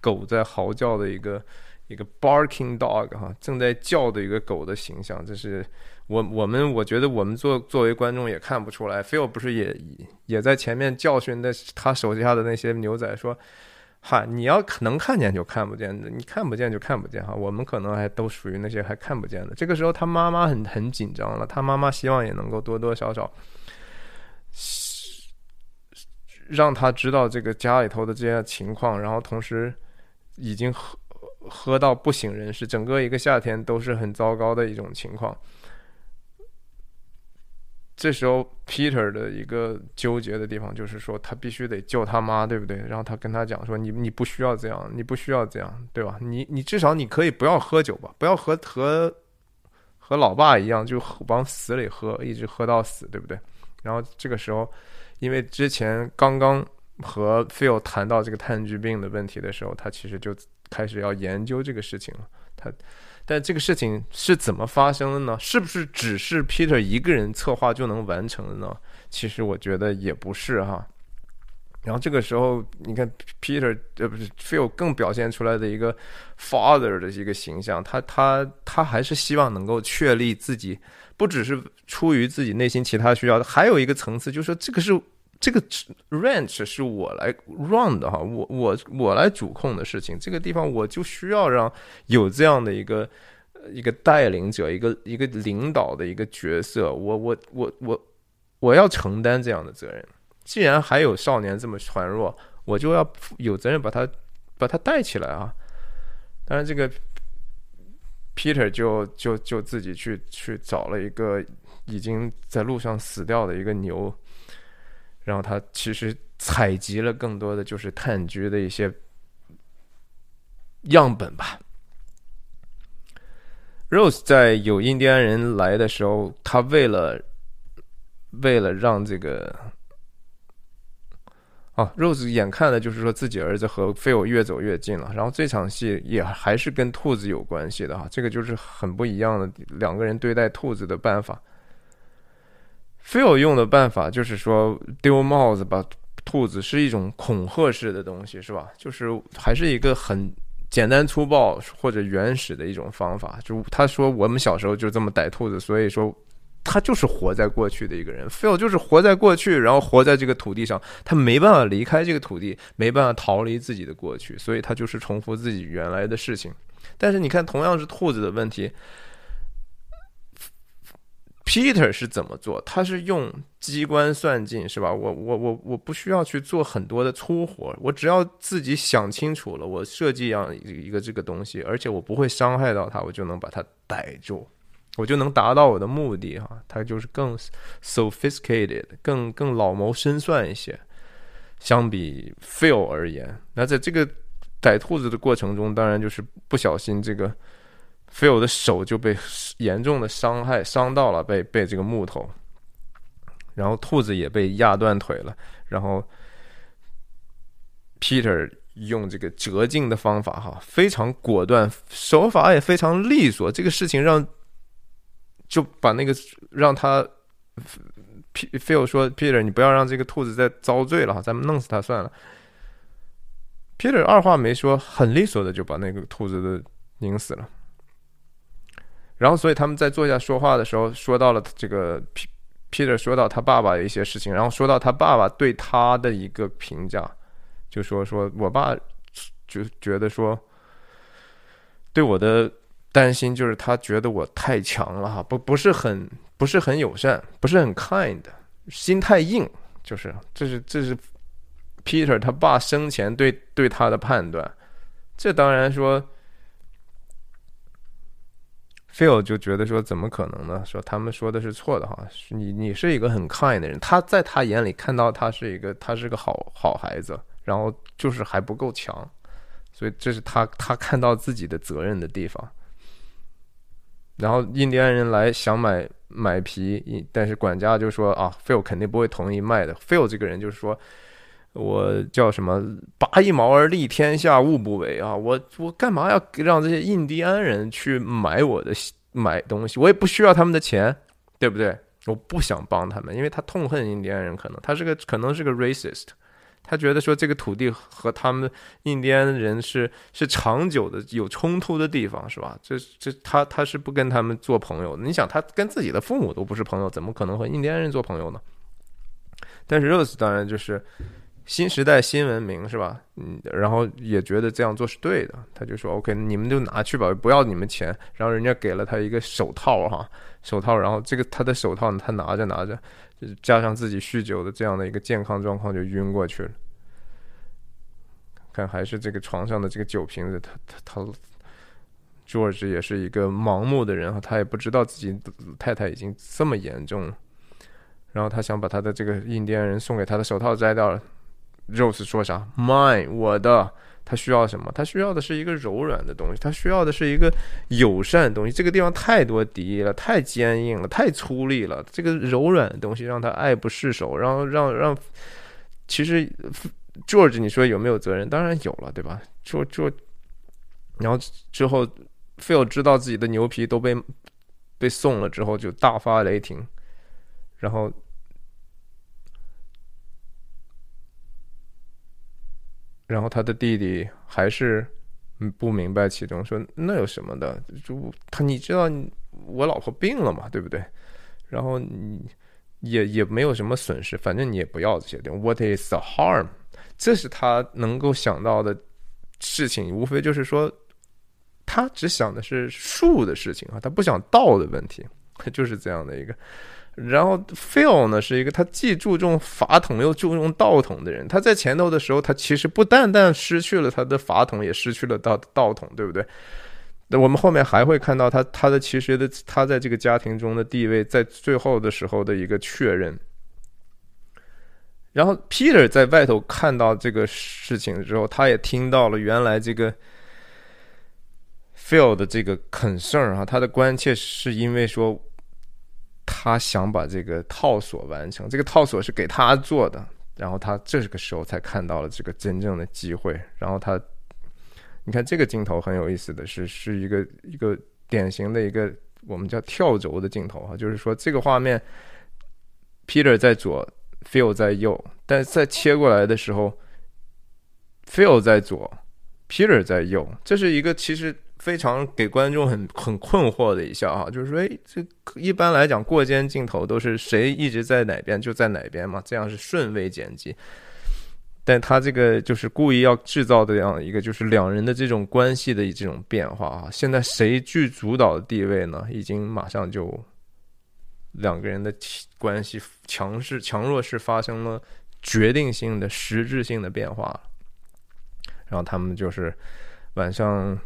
狗在嚎叫的一个。一个 barking dog 哈，正在叫的一个狗的形象，这是我我们我觉得我们作作为观众也看不出来。Phil 不是也也在前面教训那他手下的那些牛仔说，哈，你要能看见就看不见的，你看不见就看不见哈。我们可能还都属于那些还看不见的。这个时候他妈妈很很紧张了，他妈妈希望也能够多多少少让他知道这个家里头的这些情况，然后同时已经喝。喝到不省人事，整个一个夏天都是很糟糕的一种情况。这时候，Peter 的一个纠结的地方就是说，他必须得救他妈，对不对？然后他跟他讲说：“你你不需要这样，你不需要这样，对吧？你你至少你可以不要喝酒吧，不要和和和老爸一样，就往死里喝，一直喝到死，对不对？”然后这个时候，因为之前刚刚和 Phil 谈到这个炭疽病的问题的时候，他其实就。开始要研究这个事情了，他，但这个事情是怎么发生的呢？是不是只是 Peter 一个人策划就能完成的呢？其实我觉得也不是哈。然后这个时候，你看 Peter 呃不是 Phil 更表现出来的一个 father 的一个形象，他他他还是希望能够确立自己，不只是出于自己内心其他需要，还有一个层次，就是说这个是。这个 ranch 是我来 run 的哈，我我我来主控的事情。这个地方我就需要让有这样的一个一个带领者，一个一个领导的一个角色。我我我我我要承担这样的责任。既然还有少年这么孱弱，我就要有责任把他把他带起来啊。当然，这个 Peter 就就就自己去去找了一个已经在路上死掉的一个牛。然后他其实采集了更多的就是炭疽的一些样本吧，Rose 在有印第安人来的时候，他为了为了让这个啊，Rose 眼看的就是说自己儿子和 Phil 越走越近了，然后这场戏也还是跟兔子有关系的哈，这个就是很不一样的两个人对待兔子的办法。Phil 用的办法就是说丢帽子把兔子是一种恐吓式的东西，是吧？就是还是一个很简单粗暴或者原始的一种方法。就他说我们小时候就这么逮兔子，所以说他就是活在过去的一个人。Phil 就是活在过去，然后活在这个土地上，他没办法离开这个土地，没办法逃离自己的过去，所以他就是重复自己原来的事情。但是你看，同样是兔子的问题。Peter 是怎么做？他是用机关算尽，是吧？我我我我不需要去做很多的粗活，我只要自己想清楚了，我设计样一个这个东西，而且我不会伤害到他，我就能把它逮住，我就能达到我的目的哈。他就是更 sophisticated，更更老谋深算一些，相比 Phil 而言，那在这个逮兔子的过程中，当然就是不小心这个。菲尔的手就被严重的伤害，伤到了，被被这个木头，然后兔子也被压断腿了，然后 Peter 用这个折颈的方法，哈，非常果断，手法也非常利索。这个事情让就把那个让他 Phil 说：“Peter，你不要让这个兔子再遭罪了，哈，咱们弄死它算了。”Peter 二话没说，很利索的就把那个兔子的拧死了。然后，所以他们在坐下说话的时候，说到了这个 Peter 说到他爸爸的一些事情，然后说到他爸爸对他的一个评价，就说说我爸就觉得说对我的担心就是他觉得我太强了哈，不不是很不是很友善，不是很 kind，心太硬，就是这是这是 Peter 他爸生前对对他的判断，这当然说。Phil 就觉得说怎么可能呢？说他们说的是错的哈，你你是一个很 kind 的人，他在他眼里看到他是一个他是个好好孩子，然后就是还不够强，所以这是他他看到自己的责任的地方。然后印第安人来想买买皮，但是管家就说啊，Phil 肯定不会同意卖的。Phil 这个人就是说。我叫什么？拔一毛而利天下，物不为啊！我我干嘛要让这些印第安人去买我的买东西？我也不需要他们的钱，对不对？我不想帮他们，因为他痛恨印第安人，可能他是个可能是个 racist，他觉得说这个土地和他们印第安人是是长久的有冲突的地方，是吧？这这他他是不跟他们做朋友的。你想，他跟自己的父母都不是朋友，怎么可能和印第安人做朋友呢？但是 Rose 当然就是。新时代新文明是吧？嗯，然后也觉得这样做是对的，他就说：“OK，你们就拿去吧，不要你们钱。”然后人家给了他一个手套哈，手套，然后这个他的手套他拿着拿着，加上自己酗酒的这样的一个健康状况就晕过去了。看还是这个床上的这个酒瓶子，他他他，George 也是一个盲目的人哈，他也不知道自己太太已经这么严重了，然后他想把他的这个印第安人送给他的手套摘掉了。Rose 说啥？Mine，我的。他需要什么？他需要的是一个柔软的东西，他需要的是一个友善的东西。这个地方太多敌意了，太坚硬了，太粗粝了。这个柔软的东西让他爱不释手，然后让让。其实 George，你说有没有责任？当然有了，对吧？就就，然后之后 Phil 知道自己的牛皮都被被送了之后，就大发雷霆，然后。然后他的弟弟还是不明白其中，说那有什么的？就他你知道我老婆病了嘛，对不对？然后你也也没有什么损失，反正你也不要这些东西。What is the harm？这是他能够想到的事情，无非就是说他只想的是术的事情啊，他不想道的问题，就是这样的一个。然后 Phil 呢是一个他既注重法统又注重道统的人。他在前头的时候，他其实不单单失去了他的法统，也失去了道道统，对不对？那我们后面还会看到他他的其实的他在这个家庭中的地位，在最后的时候的一个确认。然后 Peter 在外头看到这个事情之后，他也听到了原来这个 Phil 的这个 concern 啊，他的关切是因为说他想把这个套索完成，这个套索是给他做的，然后他这个时候才看到了这个真正的机会，然后他，你看这个镜头很有意思的是，是一个一个典型的一个我们叫跳轴的镜头啊，就是说这个画面，Peter 在左，Phil 在右，但是在切过来的时候，Phil 在左，Peter 在右，这是一个其实。非常给观众很很困惑的一笑哈，就是说，哎，这一般来讲过肩镜头都是谁一直在哪边就在哪边嘛，这样是顺位剪辑。但他这个就是故意要制造这样一个，就是两人的这种关系的这种变化啊。现在谁居主导的地位呢？已经马上就两个人的关系强势强弱是发生了决定性的实质性的变化。然后他们就是晚上。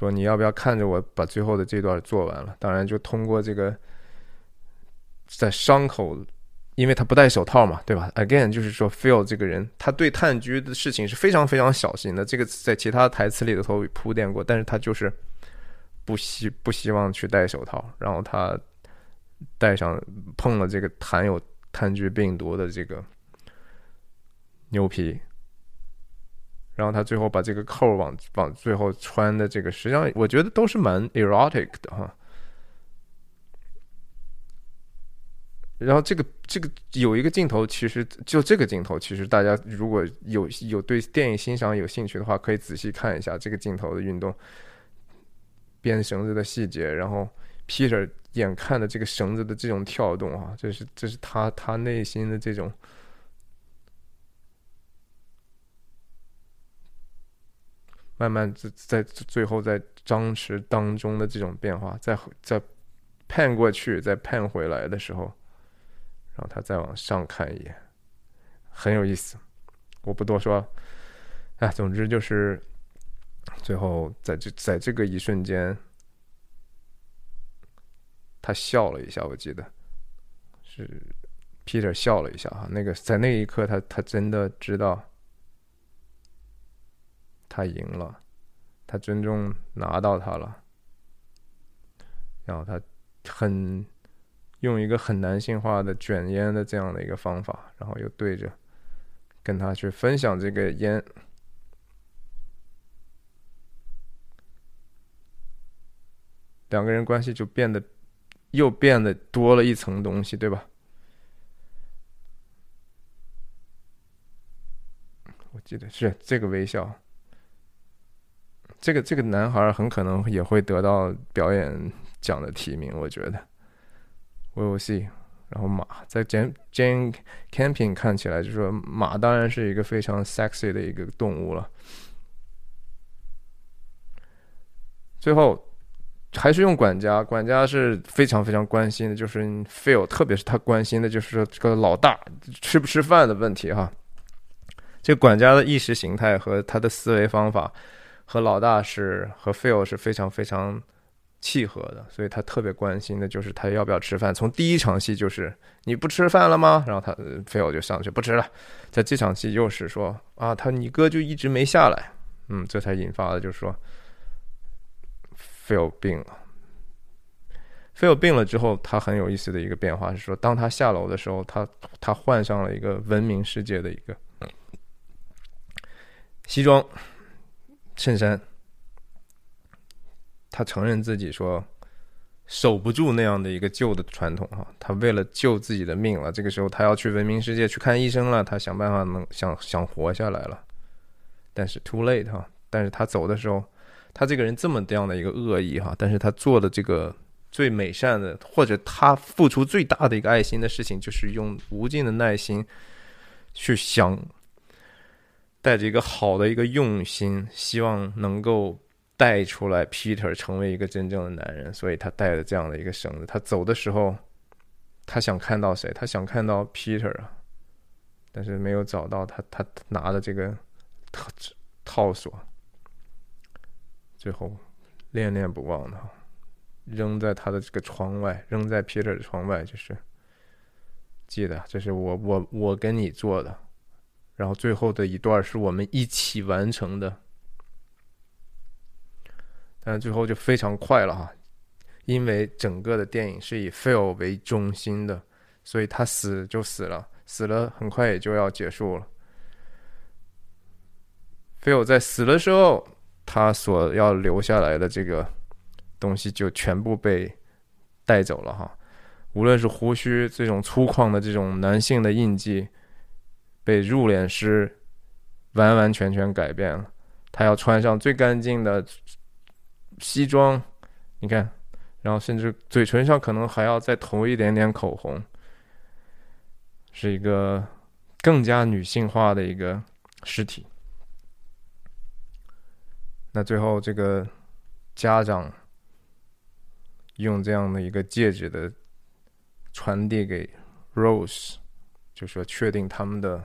说你要不要看着我把最后的这段做完了？当然就通过这个，在伤口，因为他不戴手套嘛，对吧？Again，就是说，Phil 这个人，他对炭疽的事情是非常非常小心的。这个在其他台词里头铺垫过，但是他就是不希不希望去戴手套，然后他戴上碰了这个含有炭疽病毒的这个牛皮。然后他最后把这个扣往往最后穿的这个，实际上我觉得都是蛮 erotic 的哈。然后这个这个有一个镜头，其实就这个镜头，其实大家如果有有对电影欣赏有兴趣的话，可以仔细看一下这个镜头的运动，编绳子的细节，然后 Peter 眼看的这个绳子的这种跳动啊，这是这是他他内心的这种。慢慢在在最后在张弛当中的这种变化，再再盼过去，再盼回来的时候，然后他再往上看一眼，很有意思。我不多说，哎，总之就是最后在这在这个一瞬间，他笑了一下，我记得是 Peter 笑了一下哈。那个在那一刻，他他真的知道。他赢了，他尊重拿到他了，然后他很用一个很男性化的卷烟的这样的一个方法，然后又对着跟他去分享这个烟，两个人关系就变得又变得多了一层东西，对吧？我记得是这个微笑。这个这个男孩很可能也会得到表演奖的提名，我觉得。We will see。然后马在 Jane Jane Camping 看起来，就是说马当然是一个非常 sexy 的一个动物了。最后还是用管家，管家是非常非常关心的，就是 Phil，特别是他关心的就是说这个老大吃不吃饭的问题哈。这管家的意识形态和他的思维方法。和老大是和 Phil 是非常非常契合的，所以他特别关心的就是他要不要吃饭。从第一场戏就是你不吃饭了吗？然后他 Phil 就上去不吃了。在这场戏又是说啊，他你哥就一直没下来，嗯，这才引发的就是说 Phil 病了。Phil 病了之后，他很有意思的一个变化是说，当他下楼的时候，他他换上了一个文明世界的一个西装。衬衫，他承认自己说守不住那样的一个旧的传统哈，他为了救自己的命了，这个时候他要去文明世界去看医生了，他想办法能想想活下来了，但是 too late 哈，但是他走的时候，他这个人这么这样的一个恶意哈，但是他做的这个最美善的，或者他付出最大的一个爱心的事情，就是用无尽的耐心去想。带着一个好的一个用心，希望能够带出来 Peter 成为一个真正的男人，所以他带着这样的一个绳子。他走的时候，他想看到谁？他想看到 Peter 啊，但是没有找到他。他拿的这个套套索，最后恋恋不忘的扔在他的这个窗外，扔在 Peter 的窗外，就是记得这是我我我跟你做的。然后最后的一段是我们一起完成的，但最后就非常快了哈，因为整个的电影是以 Phil 为中心的，所以他死就死了，死了很快也就要结束了。Phil 在死的时候，他所要留下来的这个东西就全部被带走了哈，无论是胡须这种粗犷的这种男性的印记，被入殓师完完全全改变了。他要穿上最干净的西装，你看，然后甚至嘴唇上可能还要再涂一点点口红，是一个更加女性化的一个尸体。那最后，这个家长用这样的一个戒指的传递给 Rose，就说确定他们的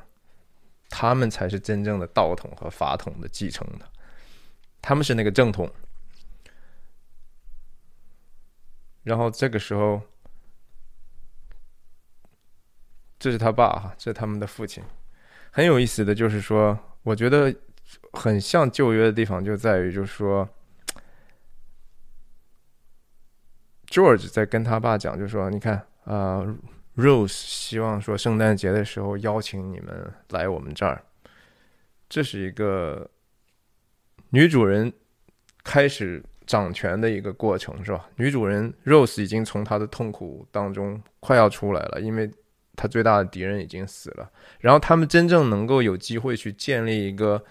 他们才是真正的道统和法统的继承的，他们是那个正统。然后这个时候，这是他爸哈，这是他们的父亲。很有意思的就是说，我觉得。很像旧约的地方就在于，就是说，George 在跟他爸讲，就说：“你看啊，Rose 希望说圣诞节的时候邀请你们来我们这儿，这是一个女主人开始掌权的一个过程，是吧？女主人 Rose 已经从她的痛苦当中快要出来了，因为她最大的敌人已经死了，然后他们真正能够有机会去建立一个。”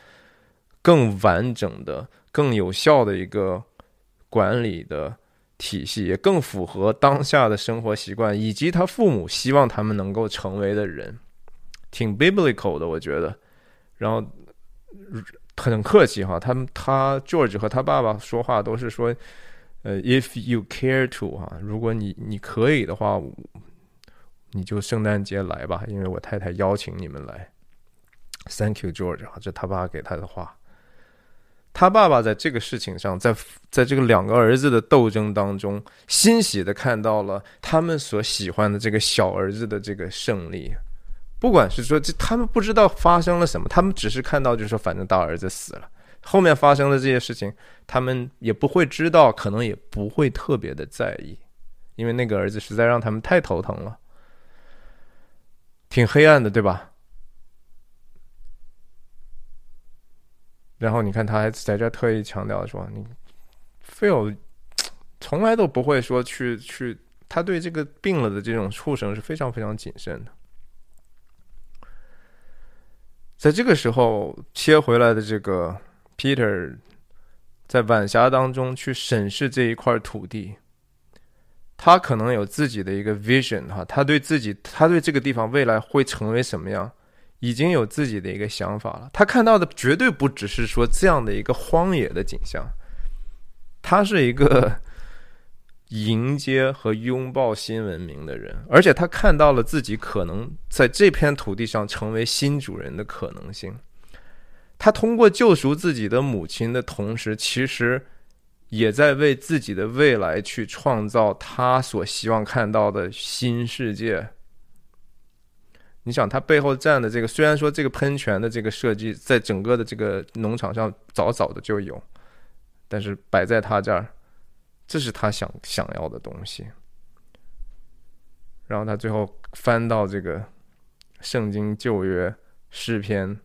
更完整的、更有效的一个管理的体系，也更符合当下的生活习惯，以及他父母希望他们能够成为的人，挺 biblical 的，我觉得。然后很客气哈，他们他 George 和他爸爸说话都是说，呃，if you care to 哈，如果你你可以的话，你就圣诞节来吧，因为我太太邀请你们来。Thank you, George 啊，这他爸给他的话。他爸爸在这个事情上，在在这个两个儿子的斗争当中，欣喜的看到了他们所喜欢的这个小儿子的这个胜利。不管是说这，他们不知道发生了什么，他们只是看到，就是说，反正大儿子死了，后面发生的这些事情，他们也不会知道，可能也不会特别的在意，因为那个儿子实在让他们太头疼了，挺黑暗的，对吧？然后你看，他还在这特意强调说：“你 feel 从来都不会说去去，他对这个病了的这种畜生是非常非常谨慎的。”在这个时候切回来的这个 Peter，在晚霞当中去审视这一块土地，他可能有自己的一个 vision 哈，他对自己，他对这个地方未来会成为什么样？已经有自己的一个想法了。他看到的绝对不只是说这样的一个荒野的景象，他是一个迎接和拥抱新文明的人，而且他看到了自己可能在这片土地上成为新主人的可能性。他通过救赎自己的母亲的同时，其实也在为自己的未来去创造他所希望看到的新世界。你想，他背后站的这个，虽然说这个喷泉的这个设计在整个的这个农场上早早的就有，但是摆在他这儿，这是他想想要的东西。然后他最后翻到这个圣经旧约诗篇，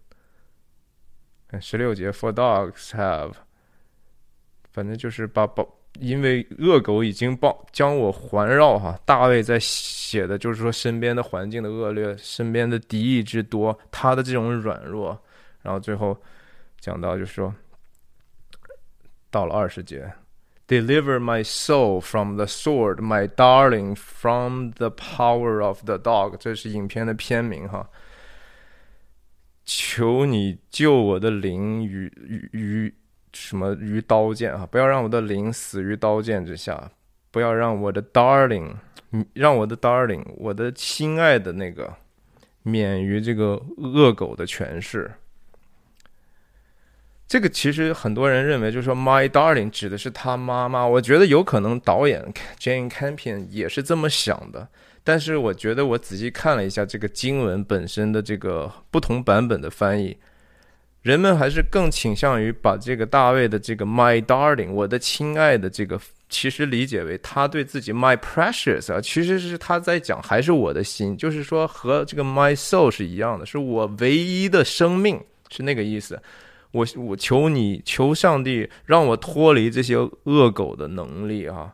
嗯十六节，For dogs have，反正就是把把。因为恶狗已经帮将我环绕哈，大卫在写的就是说身边的环境的恶劣，身边的敌意之多，他的这种软弱，然后最后讲到就是说，到了二十节，Deliver my soul from the sword, my darling from the power of the dog，这是影片的片名哈。求你救我的灵与与与。什么于刀剑啊！不要让我的灵死于刀剑之下，不要让我的 darling，让我的 darling，我的亲爱的那个，免于这个恶狗的权势。这个其实很多人认为，就是说 my darling 指的是他妈妈。我觉得有可能导演 Jane Campion 也是这么想的，但是我觉得我仔细看了一下这个经文本身的这个不同版本的翻译。人们还是更倾向于把这个大卫的这个 “my darling”，我的亲爱的这个，其实理解为他对自己 “my precious” 啊，其实是他在讲还是我的心，就是说和这个 “my soul” 是一样的，是我唯一的生命，是那个意思。我我求你，求上帝让我脱离这些恶狗的能力啊，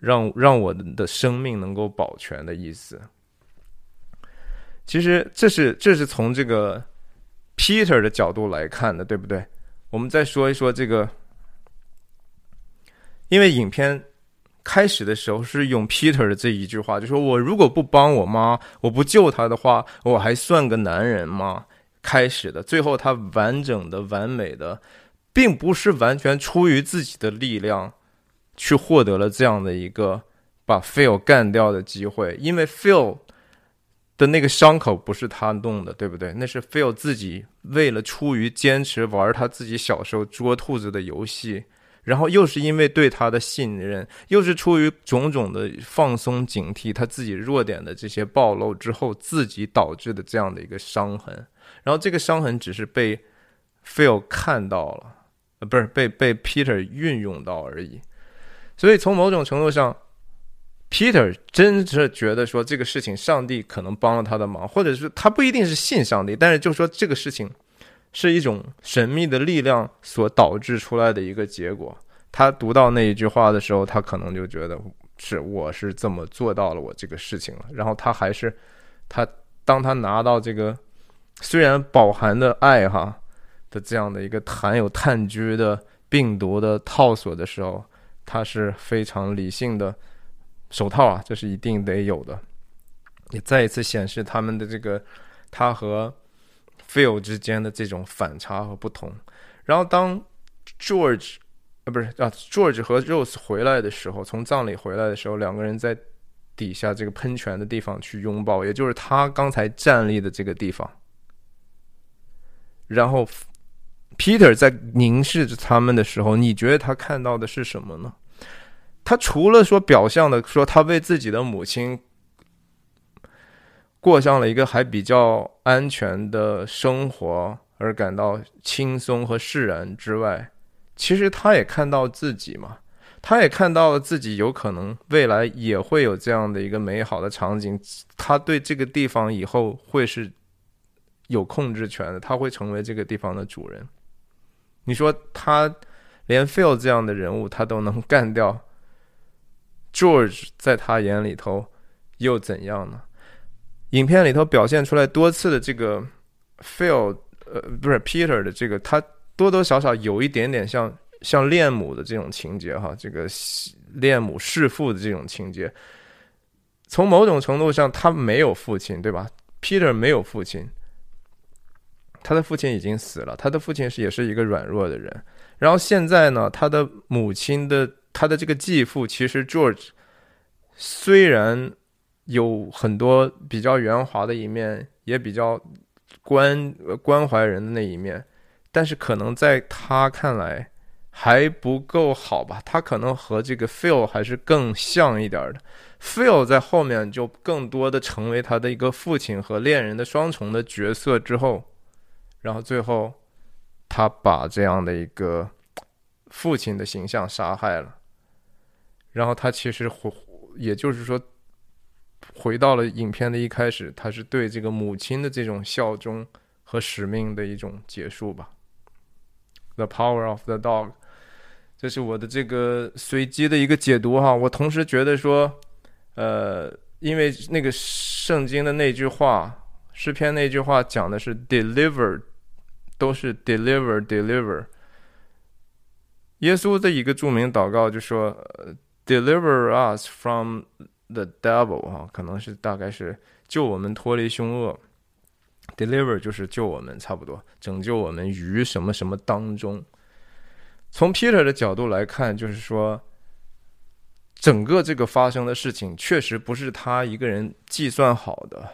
让让我的生命能够保全的意思。其实这是这是从这个 Peter 的角度来看的，对不对？我们再说一说这个，因为影片开始的时候是用 Peter 的这一句话，就说我如果不帮我妈，我不救她的话，我还算个男人吗？开始的，最后他完整的、完美的，并不是完全出于自己的力量去获得了这样的一个把 Phil 干掉的机会，因为 Phil。的那个伤口不是他弄的，对不对？那是 Phil 自己为了出于坚持玩他自己小时候捉兔子的游戏，然后又是因为对他的信任，又是出于种种的放松警惕，他自己弱点的这些暴露之后，自己导致的这样的一个伤痕。然后这个伤痕只是被 Phil 看到了，呃，不是被被 Peter 运用到而已。所以从某种程度上。Peter 真是觉得说这个事情，上帝可能帮了他的忙，或者是他不一定是信上帝，但是就说这个事情是一种神秘的力量所导致出来的一个结果。他读到那一句话的时候，他可能就觉得是我是这么做到了我这个事情了。然后他还是他当他拿到这个虽然饱含的爱哈的这样的一个含有炭疽的病毒的套索的时候，他是非常理性的。手套啊，这是一定得有的，也再一次显示他们的这个他和 Phil 之间的这种反差和不同。然后当 George 啊不是啊 George 和 Rose 回来的时候，从葬礼回来的时候，两个人在底下这个喷泉的地方去拥抱，也就是他刚才站立的这个地方。然后 Peter 在凝视着他们的时候，你觉得他看到的是什么呢？他除了说表象的说他为自己的母亲过上了一个还比较安全的生活而感到轻松和释然之外，其实他也看到自己嘛，他也看到了自己有可能未来也会有这样的一个美好的场景，他对这个地方以后会是有控制权的，他会成为这个地方的主人。你说他连 Phil 这样的人物他都能干掉？George 在他眼里头又怎样呢？影片里头表现出来多次的这个 Phil，呃，不是 Peter 的这个，他多多少少有一点点像像恋母的这种情节哈，这个恋母弑父的这种情节。从某种程度上，他没有父亲，对吧？Peter 没有父亲，他的父亲已经死了，他的父亲是也是一个软弱的人。然后现在呢，他的母亲的。他的这个继父其实 George 虽然有很多比较圆滑的一面，也比较关关怀人的那一面，但是可能在他看来还不够好吧？他可能和这个 Phil 还是更像一点的。Phil 在后面就更多的成为他的一个父亲和恋人的双重的角色之后，然后最后他把这样的一个父亲的形象杀害了。然后他其实回，也就是说，回到了影片的一开始，他是对这个母亲的这种效忠和使命的一种结束吧。The power of the dog，这是我的这个随机的一个解读哈。我同时觉得说，呃，因为那个圣经的那句话，诗篇那句话讲的是 deliver，都是 deliver deliver。耶稣的一个著名祷告就说。呃 Deliver us from the devil，哈，可能是大概是救我们脱离凶恶。Deliver 就是救我们，差不多拯救我们于什么什么当中。从 Peter 的角度来看，就是说，整个这个发生的事情确实不是他一个人计算好的。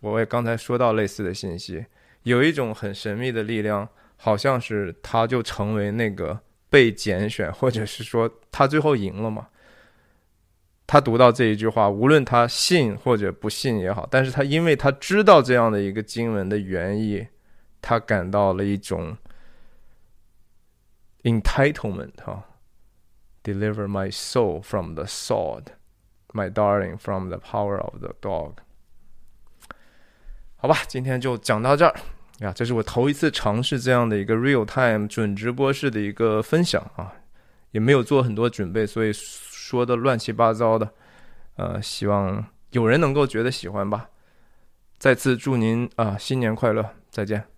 我也刚才说到类似的信息，有一种很神秘的力量，好像是他就成为那个被拣选，或者是说他最后赢了嘛？他读到这一句话，无论他信或者不信也好，但是他因为他知道这样的一个经文的原意，他感到了一种 entitlement 哈，deliver my soul from the sword，my darling from the power of the dog。好吧，今天就讲到这儿呀。这是我头一次尝试这样的一个 real time 准直播式的一个分享啊，也没有做很多准备，所以说的乱七八糟的。呃，希望有人能够觉得喜欢吧。再次祝您啊新年快乐，再见。